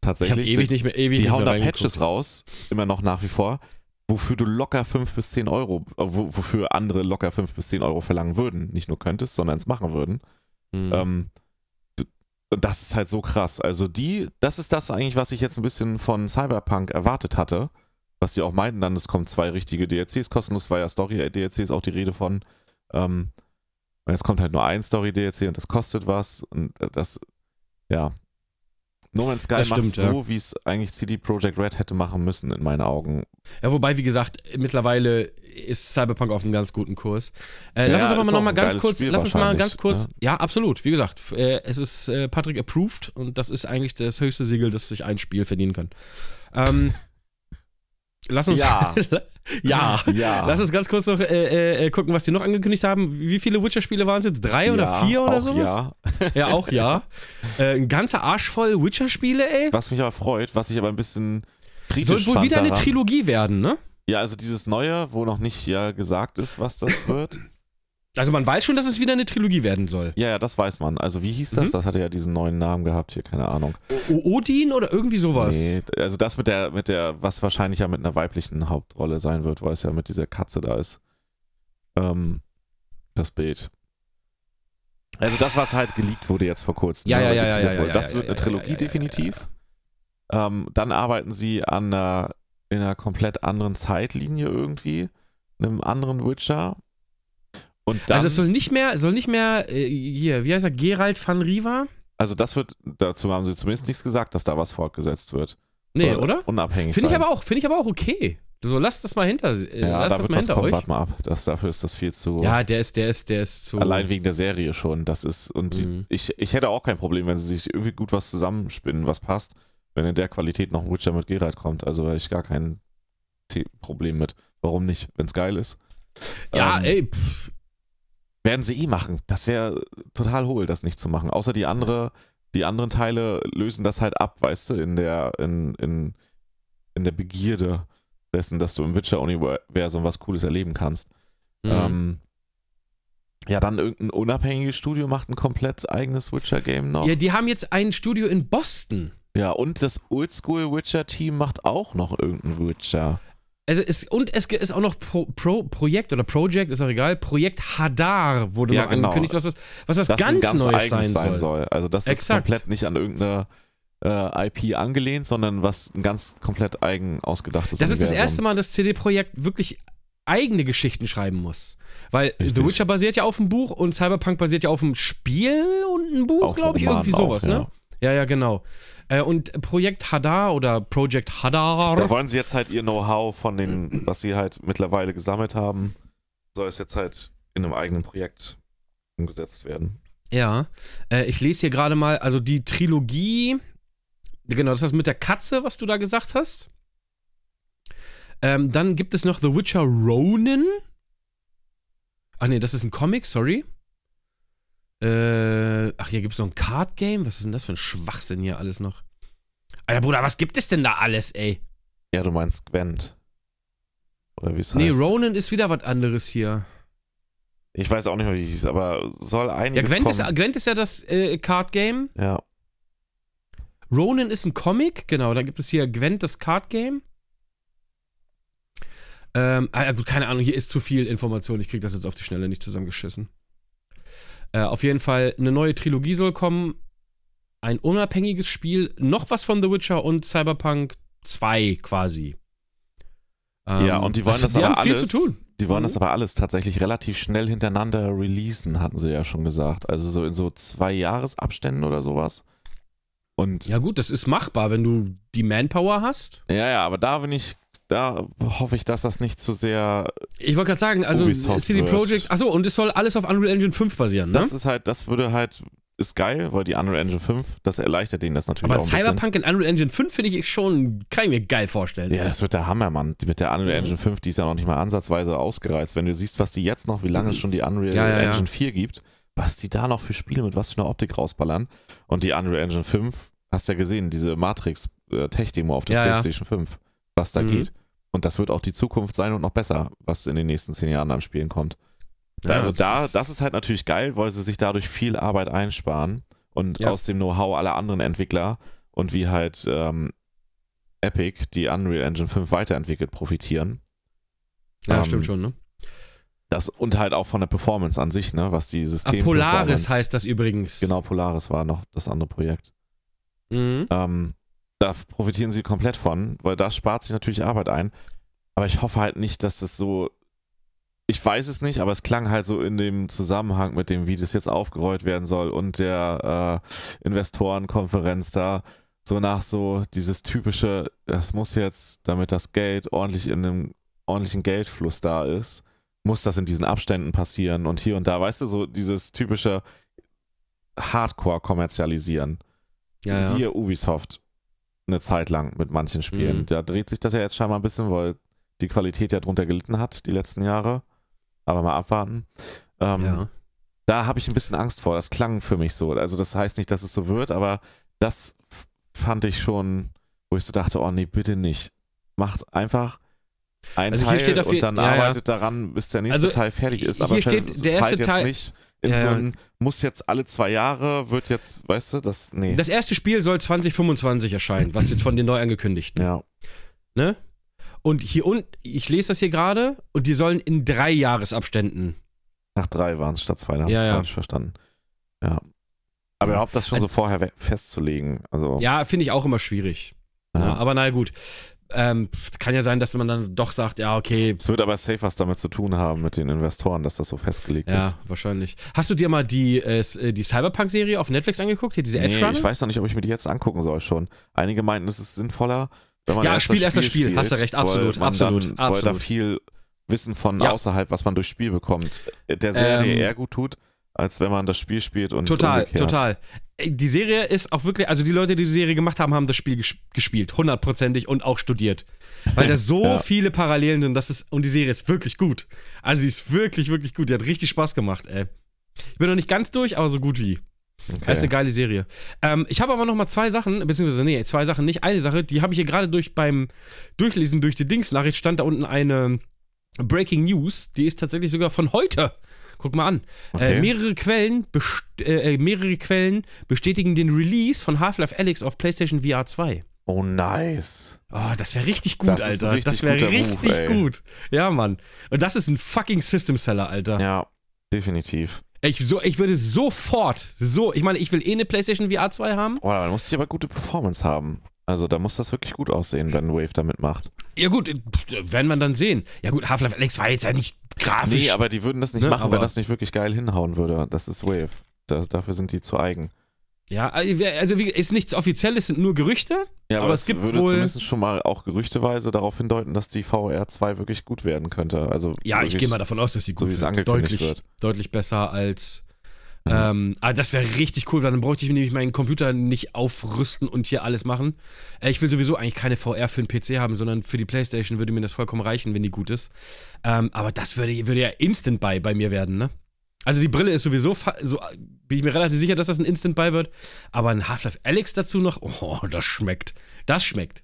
Tatsächlich. ewig die nicht mehr, ewig die nicht hauen mehr da. Patches raus, immer noch nach wie vor, wofür du locker 5 bis 10 Euro, äh, wo, wofür andere locker 5 bis 10 Euro verlangen würden. Nicht nur könntest, sondern es machen würden. Mhm. Ähm, das ist halt so krass. Also die, das ist das eigentlich, was ich jetzt ein bisschen von Cyberpunk erwartet hatte. Was die auch meinten dann, es kommen zwei richtige DLCs kostenlos, war ja Story-DLC ist auch die Rede von. Ähm, und jetzt kommt halt nur ein Story-DLC und das kostet was. Und äh, das, ja. No Man's Sky macht so, wie es eigentlich CD Projekt Red hätte machen müssen, in meinen Augen. ja, wobei, wie gesagt, mittlerweile ist Cyberpunk auf einem ganz guten Kurs. Äh, Ja, lass uns aber mal noch auch mal ein ganz kurz, Spiel lass uns mal ganz kurz, ne? ja, absolut, wie gesagt, äh, es ist äh, Patrick approved und das ist eigentlich das höchste Siegel, das sich ein Spiel verdienen kann. Ähm, lass uns, Ja. ja, Ja. Lass uns ganz kurz noch äh, äh, gucken, was die noch angekündigt haben. Wie viele Witcher-Spiele waren es jetzt? Drei oder Ja, vier oder sowas? Ja. Ja, auch ja. äh, ein ganzer Arsch voll Witcher-Spiele, ey. Was mich aber freut, was ich aber ein bisschen kritisch Soll wohl wieder eine daran, Trilogie werden, ne? Ja, also dieses Neue, wo noch nicht ja gesagt ist, was das wird. Also man weiß schon, dass es wieder eine Trilogie werden soll. ja, ja, das weiß man. Also wie hieß das? Mhm. Das hatte ja diesen neuen Namen gehabt, hier, keine Ahnung. O Odin oder irgendwie sowas? Nee, also das mit der, mit der, was wahrscheinlich ja mit einer weiblichen Hauptrolle sein wird, weil es ja mit dieser Katze da ist. Ähm, das Bild. Also das, was halt geleakt wurde jetzt vor kurzem. Ja, ne, ja, ja, ja, ja, ja, Das wird eine Trilogie definitiv. Ähm, dann arbeiten sie an einer, in einer komplett anderen Zeitlinie irgendwie, einem anderen Witcher. Und dann, also es soll nicht mehr, soll nicht mehr, äh, hier, wie heißt er, Gerald van Riva? also das wird, dazu haben sie zumindest nichts gesagt, dass da was fortgesetzt wird. Nee, Soll oder? Unabhängig Finde ich aber auch, finde ich aber auch okay. So, lasst das mal hinter, äh, Ja, lasst da das mal hinter kommen, euch. mal ab. Das, dafür ist das viel zu. Ja, der ist, der ist, der ist zu. Allein wegen der Serie schon. Das ist, und Mhm. ich, ich hätte auch kein Problem, wenn sie sich irgendwie gut was zusammenspinnen, was passt, wenn in der Qualität noch ein Witcher mit Geralt kommt. Also habe ich gar kein Problem mit. Warum nicht, wenn es geil ist? Ja, Ähm, ey, pff. Werden sie eh machen. Das wäre total hohl, das nicht zu machen. Außer die andere, die anderen Teile lösen das halt ab, weißt du, in der, in, in, in der Begierde dessen, dass du im Witcher-Universum was Cooles erleben kannst. Mhm. Ähm, ja, dann irgendein unabhängiges Studio macht ein komplett eigenes Witcher-Game noch. ja, die haben jetzt ein Studio in Boston. Ja, und das Oldschool-Witcher-Team macht auch noch irgendein Witcher. Also es, und es ist auch noch Pro, Pro, Projekt oder Project, ist auch egal. Projekt Hadar wurde Ja, noch genau. angekündigt, was was, was, was das ganz, ganz Neues eigenes sein soll. Also das ist Exakt. komplett nicht an irgendeine äh, IP angelehnt, sondern was ein ganz komplett eigen ausgedachtes Das ist das erste Mal, dass CD-Projekt wirklich eigene Geschichten schreiben muss. Weil Richtig. The Witcher basiert ja auf dem Buch und Cyberpunk basiert ja auf dem Spiel und ein Buch, glaube ich, irgendwie sowas, auch, ne? Ja, ja, genau. Äh, und Projekt Hadar oder Project Hadar. Da wollen sie jetzt halt ihr Know-how von den, was sie halt mittlerweile gesammelt haben, soll es jetzt halt in einem eigenen Projekt umgesetzt werden. Ja, äh, ich lese hier gerade mal, also die Trilogie, genau, das ist das mit der Katze, was du da gesagt hast. Ähm, dann gibt es noch The Witcher Ronin. Ach nee, das ist ein Comic, sorry. Äh, ach, hier gibt es noch ein Card Game. Was ist denn das für ein Schwachsinn hier alles noch? Alter Bruder, was gibt es denn da alles, ey? Ja, du meinst Gwent. Oder wie es Nee, heißt. Ronin ist wieder was anderes hier. Ich weiß auch nicht mehr, wie es hieß, aber soll Ja, einiges Gwent ist, kommen. Gwent ist ja das äh, Card Game. ja, Ronin ist ein Comic, genau, da gibt es hier Gwent, das Card Game. Ähm, ah, ja, gut, keine Ahnung, hier ist zu viel Information, ich krieg das jetzt auf die Schnelle nicht zusammengeschissen. Äh, auf jeden Fall, eine neue Trilogie soll kommen, ein unabhängiges Spiel, noch was von The Witcher und Cyberpunk 2 quasi. Ähm, ja, und die wollen also, das aber viel alles. zu tun. Die wollen Mhm. das aber alles tatsächlich relativ schnell hintereinander releasen, hatten sie ja schon gesagt. Also so in so zwei Jahresabständen oder sowas. Und Ja gut, das ist machbar, wenn du die Manpower hast. ja, ja, aber da bin ich, da hoffe ich, dass das nicht zu sehr. Ich wollte gerade sagen, also Ubisoft CD. Projekt, achso, und es soll alles auf Unreal Engine 5 basieren, ne? Das ist halt, das würde halt, ist geil, weil die Unreal Engine 5, das erleichtert denen das natürlich Aber auch bisschen. Cyberpunk in Unreal Engine 5 finde ich schon, kann ich mir geil vorstellen. Ja, das wird der Hammer, Mann. Die mit der Unreal. Engine 5, die ist ja noch nicht mal ansatzweise ausgereizt. Wenn du siehst, was die jetzt noch, wie lange es schon die Unreal Ja, ja, ja. Engine 4 gibt, was die da noch für Spiele mit was für einer Optik rausballern. Und die Unreal Engine 5, hast ja gesehen, diese Matrix-Tech-Demo auf der. PlayStation 5, was da Mhm. geht. Und das wird auch die Zukunft sein und noch besser, was in den nächsten zehn Jahren an Spielen kommt. Ja, also da, das ist halt natürlich geil, weil sie sich dadurch viel Arbeit einsparen und Ja. aus dem Know-how aller anderen Entwickler und wie halt ähm, Epic die Unreal Engine 5 weiterentwickelt profitieren. Ja, Ähm, stimmt schon, ne? Das, und halt auch von der Performance an sich, ne, was die Ah, System Polaris heißt das übrigens. Genau, Polaris war noch das andere Projekt. Mhm. Ähm, da profitieren sie komplett von, weil das spart sich natürlich Arbeit ein. Aber ich hoffe halt nicht, dass das so. Ich weiß es nicht, aber es klang halt so in dem Zusammenhang mit dem, wie das jetzt aufgerollt werden soll und der äh, Investorenkonferenz da, so nach so dieses typische, das muss jetzt, damit das Geld ordentlich in einem ordentlichen Geldfluss da ist, muss das in diesen Abständen passieren und hier und da, weißt du, so dieses typische Hardcore-Kommerzialisieren. Ja, ja. Siehe Ubisoft eine Zeit lang mit manchen Spielen. Mhm. Da dreht sich das ja jetzt scheinbar ein bisschen, weil die Qualität ja drunter gelitten hat die letzten Jahre. Aber mal abwarten. Ähm, ja. Da habe ich ein bisschen Angst vor. Das klang für mich so. Also das heißt nicht, dass es so wird, aber das fand ich schon, wo ich so dachte, oh nee, bitte nicht. Macht einfach ein Also hier Teil steht je- und dann ja, ja. arbeitet daran, bis der nächste Also Teil fertig ist. hier Aber steht, fall- der erste Teil- nicht in Ja, so ein, muss jetzt alle zwei Jahre, wird jetzt, weißt du, das, nee. Das erste Spiel soll 2025 erscheinen, was jetzt von den neu angekündigten. ja. Ne? Und hier unten, ich lese das hier gerade, und die sollen in drei Jahresabständen. Nach drei waren es statt zwei, da habe ich Ja, falsch verstanden. Ja. Aber überhaupt das schon Also- so vorher festzulegen. Also, Ja, finde ich auch immer schwierig. ja. Ja, aber naja, gut. Ähm, kann ja sein, dass man dann doch sagt, ja, okay, Es wird aber safe was damit zu tun haben mit den Investoren, dass das so festgelegt ja, ist. wahrscheinlich. Hast du dir mal die, äh, äh, die Cyberpunk-Serie auf Netflix angeguckt? Hier, diese Edge Nee, ich weiß noch nicht, ob ich mir die jetzt angucken soll schon. Einige meinten, es ist sinnvoller, wenn man Ja, erst Spiel, das erst das Spiel. spielt, Hast du recht, absolut, absolut, dann, Weil da absolut. viel Wissen von Ja. außerhalb, was man durchs Spiel bekommt, der Serie Ähm, eher gut tut, als wenn man das Spiel spielt und Total, umgekehrt. total. Die Serie ist auch wirklich, also die Leute, die die Serie gemacht haben, haben das Spiel ges gespielt, hundertprozentig und auch studiert. Weil da so Ja. viele Parallelen sind, das ist, und die Serie ist wirklich gut. Also die ist wirklich, wirklich gut. Die hat richtig Spaß gemacht, ey. Ich bin noch nicht ganz durch, aber so gut wie. Das ist eine Okay. geile Serie. Ähm, ich habe aber noch mal zwei Sachen, beziehungsweise, nee, zwei Sachen nicht. Eine Sache, die habe ich hier gerade durch beim Durchlesen durch die Dings-Nachricht, stand da unten eine Breaking News, die ist tatsächlich sogar von heute. Guck mal an. Okay. Äh, mehrere, Quellen äh, äh, mehrere Quellen bestätigen den Release von Half-Life Alyx auf PlayStation VR 2. Oh, nice. Oh, das wäre richtig gut, Das Alter. richtig das wäre richtig ey. gut. Ja, Mann. Und das ist ein fucking System-Seller, Alter. Ja, definitiv. Ich, so, ich würde sofort, so, ich meine, ich will eh eine PlayStation VR 2 haben. Oh, da musste ich aber gute Performance haben. Also da muss das wirklich gut aussehen, wenn Wave da mitmacht. Ja gut, äh, werden wir dann sehen. Ja gut, Half-Life Alyx war jetzt ja nicht grafisch. Nee, aber die würden das nicht Ne, machen, wenn aber- das nicht wirklich geil hinhauen würde. Das ist Wave. Da, dafür sind die zu eigen. ja, also wie, ist nichts Offizielles, sind nur Gerüchte. Ja, aber, Aber es gibt würde wohl- zumindest schon mal auch gerüchteweise darauf hindeuten, dass die VR 2 wirklich gut werden könnte. Also Ja, ich wirklich gehe mal davon aus, dass die so gut wie es wird. angekündigt deutlich, wird. Deutlich besser als. Ja. Ähm, aber das wäre richtig cool, weil dann bräuchte ich nämlich meinen Computer nicht aufrüsten und hier alles machen. Äh, ich will sowieso eigentlich keine VR für den PC haben, sondern für die Playstation würde mir das vollkommen reichen, wenn die gut ist. Ähm, aber das würde, würde ja Instant Buy bei mir werden, ne? Also die Brille ist sowieso, so bin ich mir relativ sicher, dass das ein Instant Buy wird. Aber ein Half-Life Alyx dazu noch, oh, das schmeckt. Das schmeckt.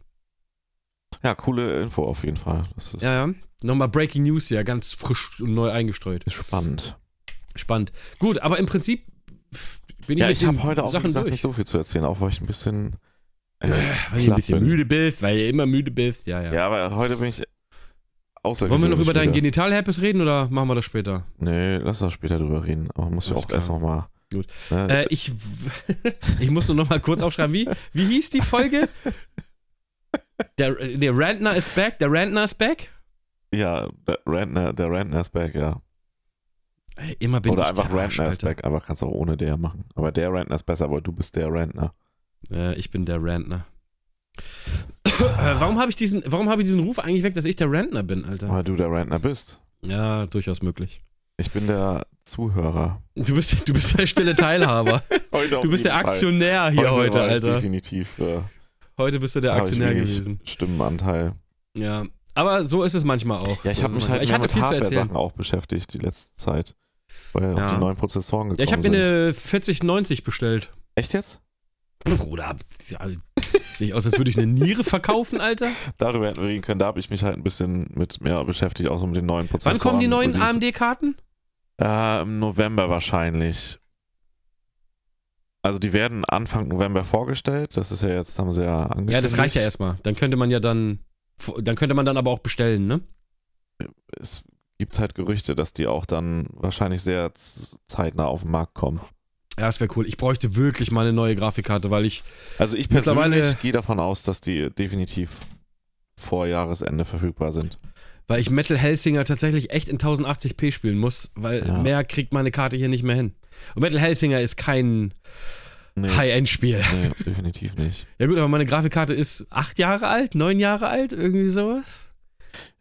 Ja, coole Info auf jeden Fall. Das ist, Ja, ja. Nochmal Breaking News hier, ganz frisch und neu eingestreut. ist spannend. Spannend. Gut, aber im Prinzip bin ich Ja, ich habe heute auch Sachen gesagt durch. nicht so viel zu erzählen, auch weil ich ein bisschen. Äh, weil du ein bisschen bin. müde bist, weil du immer müde bist. Ja, ja. Ja, aber heute bin ich. Wollen wir noch über deinen. Genitalherpes reden oder machen wir das später? Nee, lass uns später drüber reden. Aber man muss ja auch klar. erst noch mal. Gut. Ne? Äh, ich, ich muss nur noch mal kurz aufschreiben, wie, wie hieß die Folge? Der, der Rantner is back, der Rantner is back? ja, der Rantner, der Rantner ist back, ja. Ey, Immer bin Oder ich einfach Rantner ist back, aber kannst auch ohne der machen. Aber der Rantner ist besser, weil du bist der Rantner. Äh, ich bin der Rantner. äh, warum habe ich, diesen, warum hab ich diesen Ruf eigentlich weg, dass ich der Rantner bin, Alter? Weil du der Rantner bist. Ja, durchaus möglich. Ich bin der Zuhörer. Du bist, du bist der stille Teilhaber. Heute Du bist der jeden Fall. Aktionär hier heute, ich Alter. Definitiv. Äh, Heute bist du der Aktionär gewesen. Stimmenanteil. Ja. Aber so ist es manchmal auch. Ja, ich so habe mich halt ich hatte mit. Hardware-Sachen auch beschäftigt die letzte Zeit. Weil Ja. auch die neuen Prozessoren gekommen Ja, ich habe mir sind. eine 4090 bestellt. Echt jetzt? Bruder, ja, sehe ich aus, als würde ich eine Niere verkaufen, Alter. Darüber hätten wir reden können. Da habe ich mich halt ein bisschen mit mehr beschäftigt, auch so mit den neuen Prozessoren. Wann kommen die neuen. AMD-Karten? Äh, Im November wahrscheinlich. Also die werden Anfang November vorgestellt. Das ist ja jetzt, haben sie ja angekündigt. Ja, das reicht ja erstmal. Dann könnte man ja dann, dann könnte man dann aber auch bestellen, ne? Es gibt halt Gerüchte, dass die auch dann wahrscheinlich sehr zeitnah auf den Markt kommen. Ja, das wäre cool. Ich bräuchte wirklich mal eine neue Grafikkarte, weil ich, Also ich persönlich gehe davon aus, dass die definitiv vor Jahresende verfügbar sind. weil ich Metal Hellsinger tatsächlich echt in 1080p spielen muss, weil Ja. mehr kriegt meine Karte hier nicht mehr hin. Und Metal Hellsinger ist kein Nee, High-End-Spiel. nee definitiv nicht. Ja gut, aber meine Grafikkarte ist acht Jahre alt, neun Jahre alt, irgendwie sowas.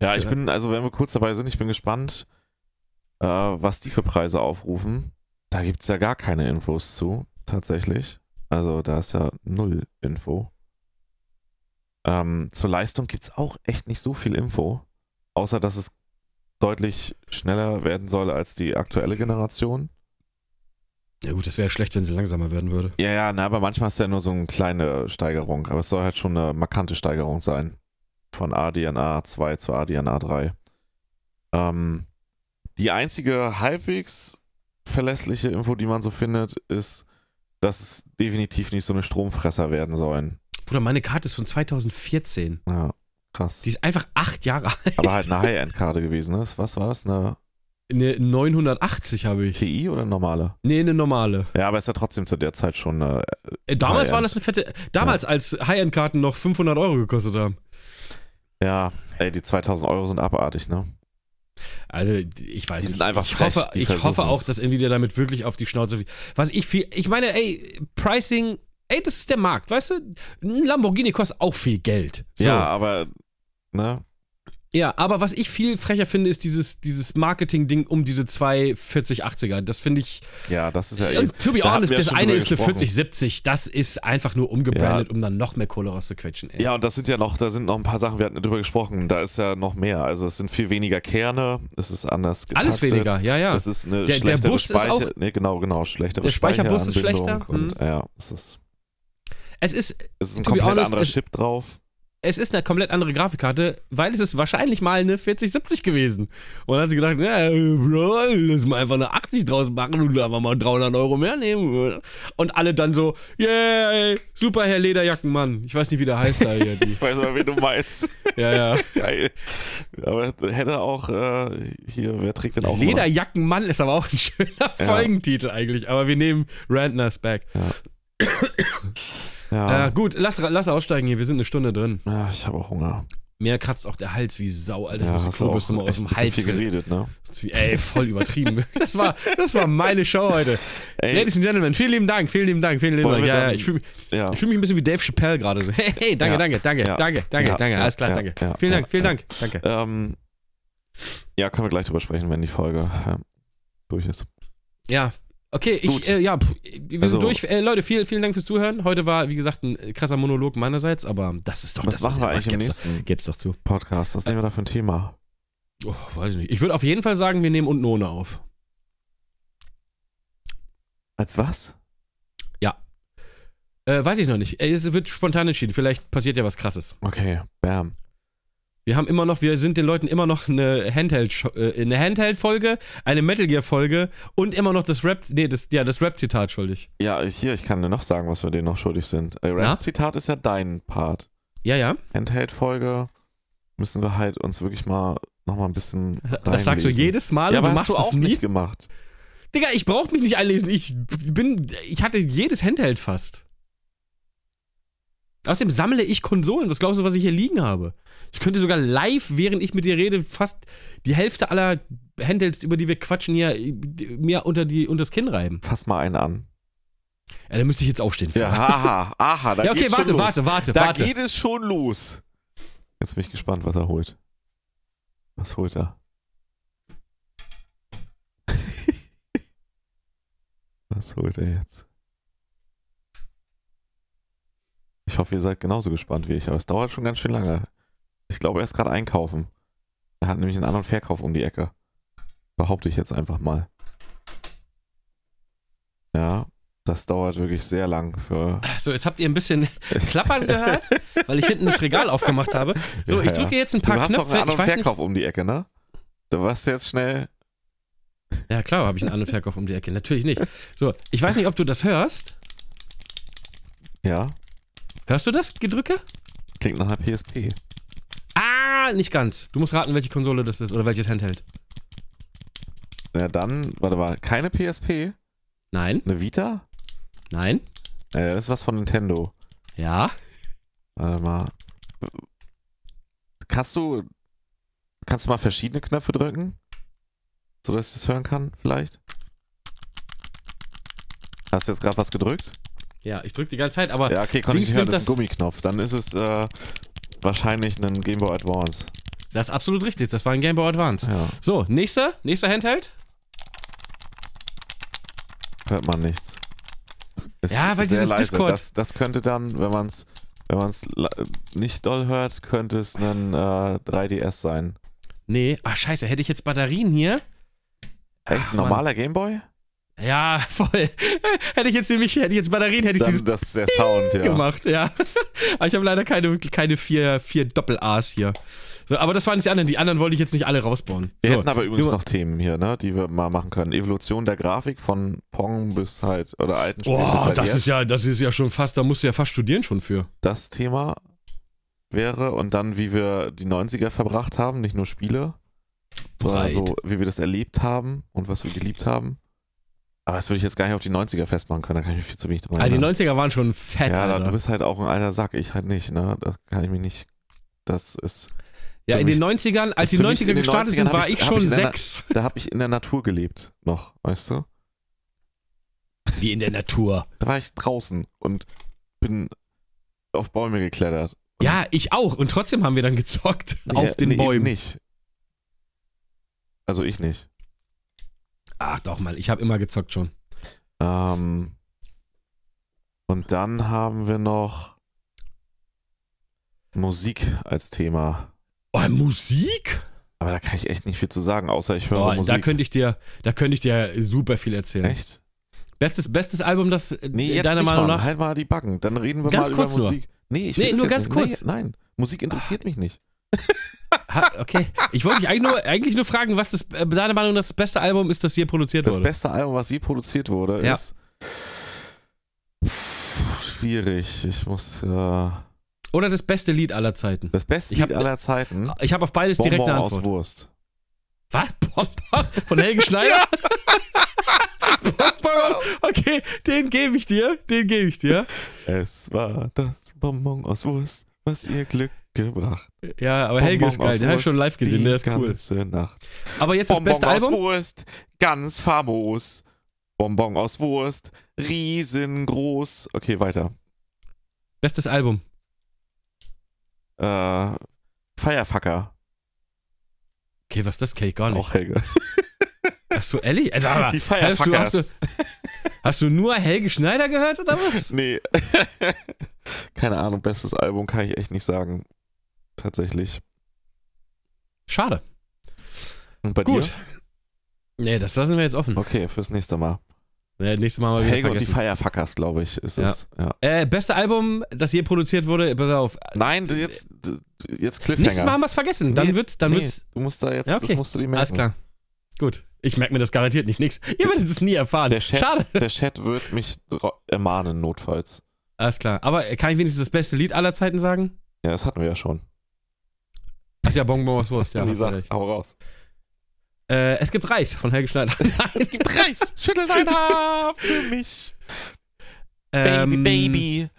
Ja, ich Ja. bin, also wenn wir kurz dabei sind, ich bin gespannt, äh, was die für Preise aufrufen. Da gibt es ja gar keine Infos zu, tatsächlich. Also da ist ja null Info. Ähm, zur Leistung gibt es auch echt nicht so viel Info. Außer, dass es deutlich schneller werden soll als die aktuelle Generation. Ja gut, das wäre schlecht, wenn sie langsamer werden würde. Ja, ja, na, aber manchmal ist ja nur so eine kleine Steigerung. Aber es soll halt schon eine markante Steigerung sein. Von ADNA 2 zu ADNA 3. Ähm, die einzige halbwegs verlässliche Info, die man so findet, ist, dass es definitiv nicht so eine Stromfresser werden sollen. Bruder, meine Karte ist von 2014. Ja, krass. Die ist einfach acht Jahre alt. Aber halt eine High-End-Karte gewesen ist. Was war das? Eine Eine 980 habe ich. TI oder eine normale? Nee, eine normale. Ja, aber ist ja trotzdem zu der Zeit schon eine. Äh, damals war das eine fette. Damals, als High-End-Karten noch 500 Euro gekostet haben. Ja, ey, die 2000 Euro sind abartig, ne? Also, ich weiß Die nicht. sind einfach ich frech, hoffe, die ich hoffe auch, dass Nvidia damit wirklich auf die Schnauze fliegt. Was ich viel. Ich meine, ey, Pricing. Ey, das ist der Markt, weißt du? Ein Lamborghini kostet auch viel Geld. So. Ja, aber, ne? Ja, aber was ich viel frecher finde, ist dieses, dieses Marketing-Ding um diese zwei 4080er. Das finde ich. Ja, das ist ja Und to be honest, das eine ist eine gesprochen. 4070. Das ist einfach nur umgebrandet, um dann noch mehr Kohle rauszuquetschen. Ey. Ja, und das sind ja noch, da sind noch ein paar Sachen, wir hatten drüber gesprochen, da ist ja noch mehr. Also es sind viel weniger Kerne, es ist anders getaktet. Alles weniger, ja, ja. Es ist eine Der- der schlechtere Bus ist Speicher, auch- nee, genau, genau, schlechtere Der Speicherbus ist schlechter, Mhm. Und, ja, es ist, Es ist es ist ein komplett honest, anderer Chip drauf. Es ist eine komplett andere Grafikkarte, weil es ist wahrscheinlich mal eine 4070 gewesen. Und dann hat sie gedacht, ja, Bro, lass mal einfach eine 80 draus machen und einfach mal 300 Euro mehr nehmen. Und alle dann so, yeah, super Herr Lederjackenmann. Ich weiß nicht, wie der heißt da hier. Ich weiß aber, wen du meinst. Ja, ja. Geil. Aber hätte auch, äh, hier, wer trägt denn auch? Lederjackenmann ist aber auch ein schöner Folgentitel eigentlich. Aber wir nehmen Rantners back. Ja, Äh, gut, lass, lass aussteigen hier. Wir sind eine Stunde drin. ja ich habe auch Hunger. Mir kratzt auch der Hals wie Sau, Alter. Ja, hast du mal auch aus dem Hals. viel geredet, ne? Ey, voll übertrieben. Das war, das war meine Show heute. Ey, Ladies and Gentlemen, vielen lieben Dank, vielen lieben Dank, vielen lieben Dank. Ja, ja, ich fühle mich, ja. fühl mich ein bisschen wie Dave Chappelle gerade so. Hey, hey, danke, Ja, danke, danke, ja, danke, danke, ja, danke. ja, Alles klar, ja, danke. ja, vielen ja, Dank, vielen ja. Dank, danke. Ähm, ja, können wir gleich drüber sprechen, wenn die Folge ja, durch ist. Ja, okay, ich, äh, ja, pff, wir Also- sind durch. Äh, Leute, vielen, vielen Dank fürs Zuhören. Heute war, wie gesagt, ein äh, krasser Monolog meinerseits, aber das ist doch Was das, machen ihr wir eigentlich im nächsten Doch, gebt's doch zu. Podcast? Was nehmen wir da für ein Thema? Oh, weiß ich nicht. Ich würde auf jeden Fall sagen, wir nehmen unten ohne auf. Als was? Äh, weiß ich noch nicht. Äh, Es wird spontan entschieden. Vielleicht passiert ja was krasses. Okay, bam. Wir haben immer noch, wir sind den Leuten immer noch eine Handheld, äh, eine Handheld-Folge, eine Metal Gear-Folge und immer noch das Rap, nee, das, ja, das Rap-Zitat schuldig. Ja, hier, ich kann dir noch sagen, was wir denen noch schuldig sind. Äh? Rap-Zitat ist ja dein Part. Ja, ja. Handheld-Folge müssen wir halt uns wirklich mal nochmal ein bisschen Das sagst du reinlesen. jedes Mal Ja, aber du hast machst du es auch nicht gemacht. Digga, ich brauch mich nicht einlesen. Ich bin, ich hatte jedes Handheld fast. Außerdem sammle ich Konsolen. Was glaubst du, was ich hier liegen habe? Ich könnte sogar live, während ich mit dir rede, fast die Hälfte aller Handhelds, über die wir quatschen, hier mir unter, die, unter das Kinn reiben. Fass mal einen an. Ja, da müsste ich jetzt aufstehen. Ja, aha, aha, da ja okay, geht's warte, schon los. warte, warte, Da warte. geht es schon los. Jetzt bin ich gespannt, was er holt. Was holt er? was holt er jetzt? Ich hoffe, ihr seid genauso gespannt wie ich, aber es dauert schon ganz schön lange. Ich glaube, er ist gerade einkaufen. Er hat nämlich einen anderen Verkauf um die Ecke. Behaupte ich jetzt einfach mal. Ja, das dauert wirklich sehr lang für. So, jetzt habt ihr ein bisschen Klappern gehört, weil ich hinten das Regal aufgemacht habe. So, Ja, ich drücke jetzt ein paar du hast doch Knöpfe. einen Ich anderen weiß nicht, Verkauf um die Ecke, ne? Du warst jetzt schnell. ja, klar, habe ich einen anderen Verkauf um die Ecke. Natürlich nicht. So, ich weiß nicht, ob du das hörst. Ja, Hörst du das Gedrücke? klingt nach einer PSP. Ah, nicht ganz. Du musst raten, welche Konsole das ist oder welches Handheld. Ja, dann, warte mal, keine PSP? Nein, Eine Vita? nein, Ja, das ist was von Nintendo. ja. Warte mal. Kannst du. Kannst du mal verschiedene Knöpfe drücken? So dass ich das hören kann, vielleicht? Hast du jetzt gerade was gedrückt? Ja, ich drücke die ganze Zeit, aber Ja, okay, konnte ich nicht hören, das ist ein Gummiknopf. Dann ist es äh, wahrscheinlich ein Game Boy Advance. das ist absolut richtig. Das war ein Game Boy Advance. Ja, So, nächster, nächster Handheld. hört man nichts. Ist Ja, weil sehr dieses leise. Discord- Das, das könnte dann, wenn man es wenn man's nicht doll hört, könnte es ein äh, 3DS sein. Nee, ah, scheiße, hätte ich jetzt Batterien hier? Echt? Ach, Ein normaler Game Boy? Ja, voll. hätte ich jetzt nämlich, hätte ich jetzt Batterien, hätte ich Dann, dieses das ist der Sound, ja. gemacht, ja. Aber ich habe leider keine, keine vier, vier Doppel-A's hier. So, aber das waren nicht die anderen. Die anderen wollte ich jetzt nicht alle rausbauen. Wir so, hätten aber übrigens noch Themen hier, ne, die wir mal machen können. Evolution der Grafik von Pong bis halt, oder alten Spielen bis Boah, halt das jetzt. ist ja, das ist ja schon fast, da musst du ja fast studieren schon für. das Thema wäre und dann, wie wir die 90er verbracht haben, nicht nur Spiele, sondern Breit. so, wie wir das erlebt haben und was wir geliebt haben. Aber das würde ich jetzt gar nicht auf die 90er festmachen können, da kann ich mich viel zu wenig drüber Also die erinnern. 90er waren schon fett, Ja, Alter. du bist halt auch ein alter Sack, ich halt nicht, ne? Da kann ich mich nicht. Das ist. ja, in den mich- 90ern, als die für mich 90er in den gestartet 90ern sind, war ich- ich schon sechs. Da habe ich in der Natur gelebt, noch, weißt du? Wie in der Natur. Da war ich draußen und bin auf Bäume geklettert Ja, ich auch. Und trotzdem haben wir dann gezockt auf den nee, eben Bäumen. nicht. Also ich nicht. Ach doch mal, ich habe immer gezockt schon. Ähm, und dann haben wir noch Musik als Thema. Oh, Musik? Aber da kann ich echt nicht viel zu sagen, außer ich höre Oh, Musik. da könnte ich dir, da könnte ich dir super viel erzählen. echt? Bestes, bestes Album, das äh, Nee, jetzt deiner nicht Meinung mal. nach. Halt mal die Backen. Dann reden wir Ganz mal kurz über nur. Musik. Nee, ich Nee, nur jetzt ganz nicht. kurz. Nee, nein, Musik interessiert mich nicht. Ha, okay. Ich wollte dich eigentlich nur, eigentlich nur fragen, was das, äh, deiner Meinung nach das beste Album ist, das hier produziert Das wurde. beste Album, was je produziert wurde, Ja. ist schwierig. Ich muss äh, Oder das beste Lied aller Zeiten. das beste Ich hab- Lied aller Zeiten. Ich habe auf beides direkt Bonbon eine aus Antwort. Wurst. Was? Bonbon? Von Helge Schneider? Bonbon? Okay, den gebe ich dir. Den gebe ich dir. Es war das Bonbon aus Wurst, was ihr Glück gebracht. Ja, aber Helge ist Bonbon geil. aus Den habe ich schon live gesehen. Der ist cool. ganze Nacht. Aber jetzt das Bonbon beste aus Album? Wurst, ganz famos. Bonbon aus Wurst, riesengroß. Okay, weiter. Bestes Album. Äh, Firefucker. Okay, was ist das? Kenn ich gar Ist nicht. Auch Helge. Ach so, Ellie? Also, aber, Die hast, du, hast, Firefuckers. du, hast du nur Helge Schneider gehört oder was? Nee. Keine Ahnung, bestes Album kann ich echt nicht sagen. Tatsächlich. Schade. Und bei Gut. Nee, das lassen wir jetzt offen. dir? Okay, fürs nächste Mal. Nee, nächstes Mal mal wieder Helge und die vergessen. Firefuckers, glaube ich, ist Ja. es. Ja. Äh, beste Album, das je produziert wurde, pass auf. Nein, jetzt, jetzt Cliffhanger. Nächstes Mal haben wir es vergessen. Dann Nee, wird's, dann nee, wird's. du musst da jetzt, Ja, okay. das musst du dir merken. Alles klar. Gut. Ich merke mir das garantiert nicht. Nix. Ihr werdet es nie erfahren. Der Chat, Schade. der Chat wird mich ermahnen, notfalls. Alles klar. Aber kann ich wenigstens das beste Lied aller Zeiten sagen? Ja, das hatten wir ja schon. Ja Bonbon aus Wurst. Ja, recht. hau raus. äh, es gibt Reis von Helge Schneider. Es gibt Reis, schüttel dein Haar für mich. Ähm, Baby, Baby.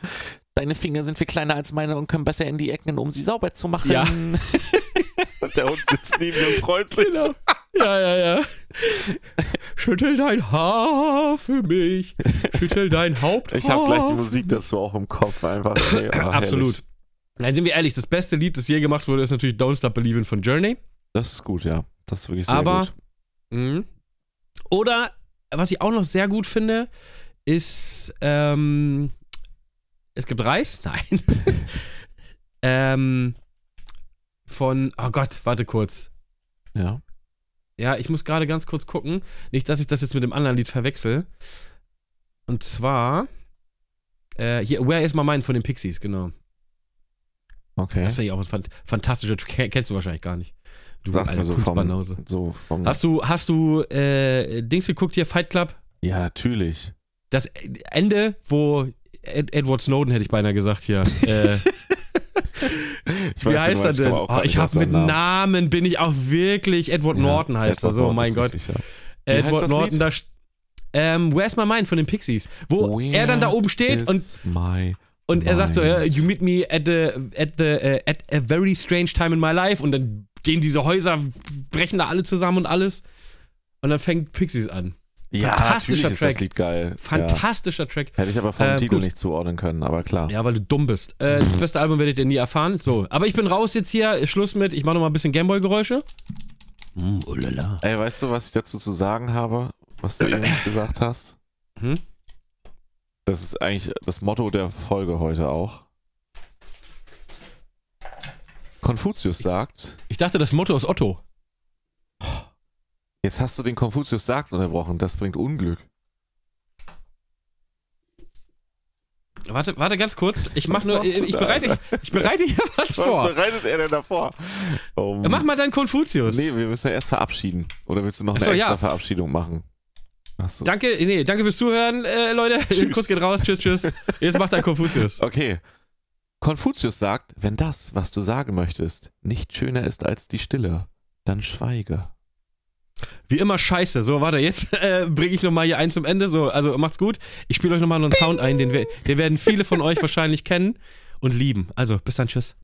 Deine Finger sind viel kleiner als meine und können besser in die Ecken, um sie sauber zu machen. Ja. und der Hund sitzt neben mir und freut sich. Genau. Ja, ja, ja. Schüttel dein Haar für mich. Schüttel dein Haupt. Ich habe gleich die Musik dazu auch im Kopf einfach. Ey, ah, Absolut. herrlich. Nein, sind wir ehrlich, das beste Lied, das je gemacht wurde, ist natürlich Don't Stop Believing von Journey. Das ist gut, ja. Das ist wirklich sehr Aber- gut. Mhm. Oder, was ich auch noch sehr gut finde, ist, ähm, es gibt Reis? Nein. ähm, von, oh Gott, warte kurz. Ja. Ja, ich muss gerade ganz kurz gucken. Nicht, dass ich das jetzt mit dem anderen Lied verwechsel. Und zwar, äh, hier, Where is My Mind von den Pixies, genau. Okay. Das finde ich auch ein fant fantastischer. Kennst du wahrscheinlich gar nicht. Du alte mir so vom, so vom Hast du, hast du, äh, Dings geguckt hier, Fight Club? Ja, natürlich. Das Ende, wo Ed Edward Snowden, hätte ich beinahe gesagt hier. äh, Ich wie weiß, heißt er denn? Oh, ich habe mit seinen Namen. bin ich auch wirklich. Edward Ja, Norton heißt Edward er. So, Norton mein Gott. richtig, ja. Edward Norton, Lied? da. Ähm, Where's My Mind von den Pixies. Wo Where er dann da oben steht und, my und er sagt so: You meet me at the, at, the, äh, at a very strange time in my life. Und dann gehen diese Häuser, brechen da alle zusammen und alles. Und dann fängt Pixies an. Ja, Fantastischer natürlich ist das Track. Lied geil. Ja. Fantastischer Track. Hätte ich aber vom Äh, Titel gut. nicht zuordnen können, aber klar. Ja, weil du dumm bist. Äh, das beste Album werdet ihr nie erfahren. So, aber ich bin raus jetzt hier. Schluss mit. Ich mache noch mal ein bisschen Gameboy-Geräusche. Mm, oh lala. Ey, weißt du, was ich dazu zu sagen habe, was du eben nicht gesagt hast? Hm? Das ist eigentlich das Motto der Folge heute auch. Konfuzius sagt, Ich dachte, das Motto ist Otto. jetzt hast du den Konfuzius sagt unterbrochen, das bringt Unglück. Warte, warte ganz kurz. Ich mach Was nur. Ich, ich, bereite, ich bereite hier was, Was vor. bereitet er denn davor? Oh, Mach mal deinen Konfuzius. Nee, wir müssen ja erst verabschieden. Oder willst du noch eine Ach so, extra ja. Verabschiedung machen? Achso. Danke, nee, danke fürs Zuhören, äh, Leute. Tschüss. Kuss geht raus. Tschüss, tschüss. Jetzt macht dein Konfuzius. Okay. Konfuzius sagt, wenn das, was du sagen möchtest, nicht schöner ist als die Stille, dann schweige. Wie immer scheiße. So, warte, jetzt äh, bringe ich nochmal hier einen zum Ende. So, also macht's gut. Ich spiele euch nochmal noch einen Sound ein, den, wir- den werden viele von euch wahrscheinlich kennen und lieben. Also, bis dann, tschüss.